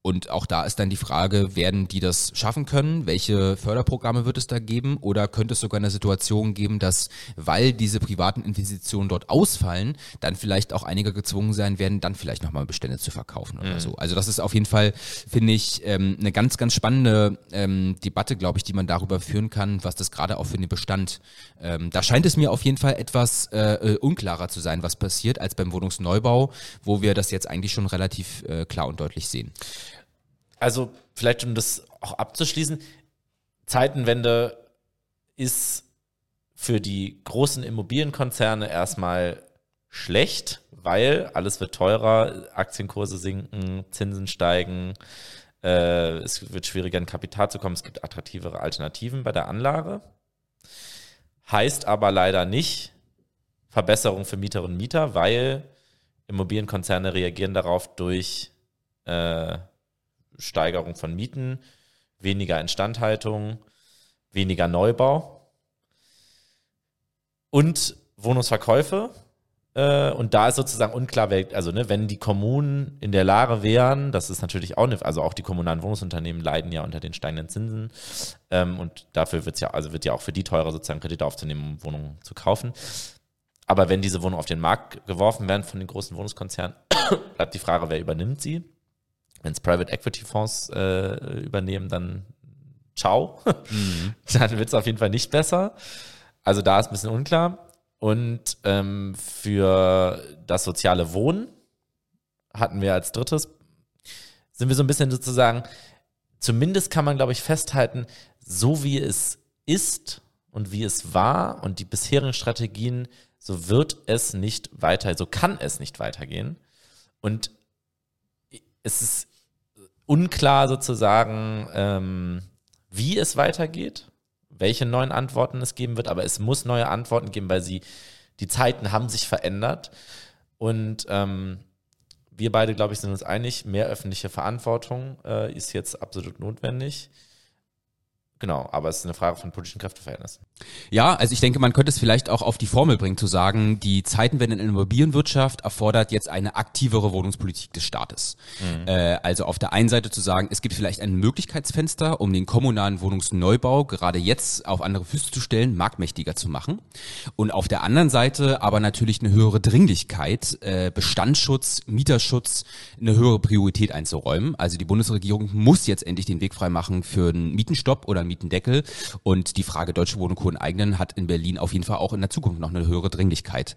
Und auch da ist dann die Frage, werden die das schaffen können? Welche Förderprogramme wird es da geben? Oder könnte es sogar eine Situation geben, dass, weil diese privaten Investitionen dort ausfallen, dann vielleicht auch einige gezwungen sein werden, dann vielleicht nochmal Bestände zu verkaufen oder mhm. so. Also das ist auf jeden Fall, finde ich, ähm, eine ganz, ganz spannende ähm, Debatte, glaube ich, die man darüber führen kann, was das gerade auch für den Bestand. Ähm, da scheint es mir auf jeden Fall etwas äh, äh unklarer zu sein, was passiert, als beim Wohnungsneubau, wo wir das jetzt eigentlich schon relativ äh, klar und deutlich sehen also vielleicht um das auch abzuschließen, Zeitenwende ist für die großen Immobilienkonzerne erstmal schlecht, weil alles wird teurer, Aktienkurse sinken, Zinsen steigen, äh, es wird schwieriger in Kapital zu kommen, es gibt attraktivere Alternativen bei der Anlage. Heißt aber leider nicht Verbesserung für Mieterinnen und Mieter, weil Immobilienkonzerne reagieren darauf durch äh, Steigerung von Mieten, weniger Instandhaltung, weniger Neubau und Wohnungsverkäufe. Äh, und da ist sozusagen unklar, also ne, wenn die Kommunen in der Lage wären, das ist natürlich auch eine, also auch die kommunalen Wohnungsunternehmen leiden ja unter den steigenden Zinsen ähm, und dafür wird's ja, also wird ja auch für die teurer sozusagen Kredite aufzunehmen, um Wohnungen zu kaufen. Aber wenn diese Wohnungen auf den Markt geworfen werden von den großen Wohnungskonzernen, bleibt die Frage, wer übernimmt sie? Wenn es Private Equity Fonds äh, übernehmen, dann ciao. Mhm. dann wird es auf jeden Fall nicht besser. Also da ist ein bisschen unklar. Und ähm, für das soziale Wohnen hatten wir als drittes, sind wir so ein bisschen sozusagen, zumindest kann man, glaube ich, festhalten, so wie es ist und wie es war und die bisherigen Strategien, so wird es nicht weiter, so kann es nicht weitergehen. Und es ist unklar sozusagen, ähm, wie es weitergeht, welche neuen Antworten es geben wird, aber es muss neue Antworten geben, weil sie, die Zeiten haben sich verändert. Und ähm, wir beide, glaube ich, sind uns einig, mehr öffentliche Verantwortung äh, ist jetzt absolut notwendig. Genau, aber es ist eine Frage von politischen Kräfteverhältnissen. Ja, also ich denke, man könnte es vielleicht auch auf die Formel bringen, zu sagen, die Zeitenwende in der Immobilienwirtschaft erfordert jetzt eine aktivere Wohnungspolitik des Staates. Mhm. Äh, also auf der einen Seite zu sagen, es gibt vielleicht ein Möglichkeitsfenster, um den kommunalen Wohnungsneubau gerade jetzt auf andere Füße zu stellen, marktmächtiger zu machen. Und auf der anderen Seite aber natürlich eine höhere Dringlichkeit, äh, Bestandsschutz, Mieterschutz, eine höhere Priorität einzuräumen. Also die Bundesregierung muss jetzt endlich den Weg freimachen für einen Mietenstopp oder einen Mietendeckel. Und die Frage Deutsche Wohnung Co. enteignen hat in Berlin auf jeden Fall auch in der Zukunft noch eine höhere Dringlichkeit.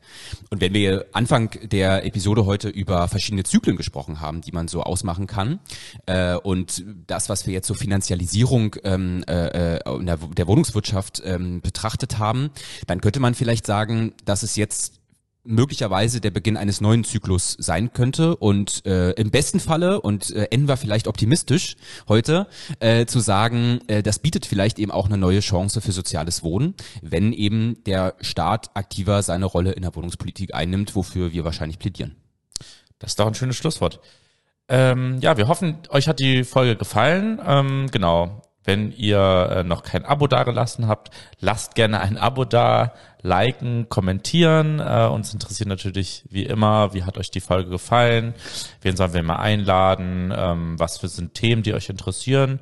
Und wenn wir Anfang der Episode heute über verschiedene Zyklen gesprochen haben, die man so ausmachen kann, äh, und das, was wir jetzt zur Finanzialisierung ähm, äh, äh der, der Wohnungswirtschaft ähm, betrachtet haben, dann könnte man vielleicht sagen, dass es jetzt möglicherweise der Beginn eines neuen Zyklus sein könnte und äh, im besten Falle und äh, enden wir vielleicht optimistisch heute äh, zu sagen, äh, das bietet vielleicht eben auch eine neue Chance für soziales Wohnen, wenn eben der Staat aktiver seine Rolle in der Wohnungspolitik einnimmt, wofür wir wahrscheinlich plädieren. Das ist doch ein schönes Schlusswort. Ähm, ja, wir hoffen, euch hat die Folge gefallen. Ähm, genau. Wenn ihr äh, noch kein Abo dagelassen habt, lasst gerne ein Abo da, liken, kommentieren. Äh, uns interessiert natürlich wie immer, wie hat euch die Folge gefallen? Wen sollen wir mal einladen? Ähm, was für sind Themen, die euch interessieren?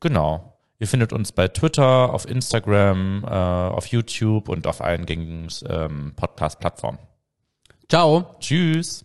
Genau. Ihr findet uns bei Twitter, auf Instagram, äh, auf YouTube und auf allen gängigen ähm, Podcast-Plattformen. Ciao. Tschüss.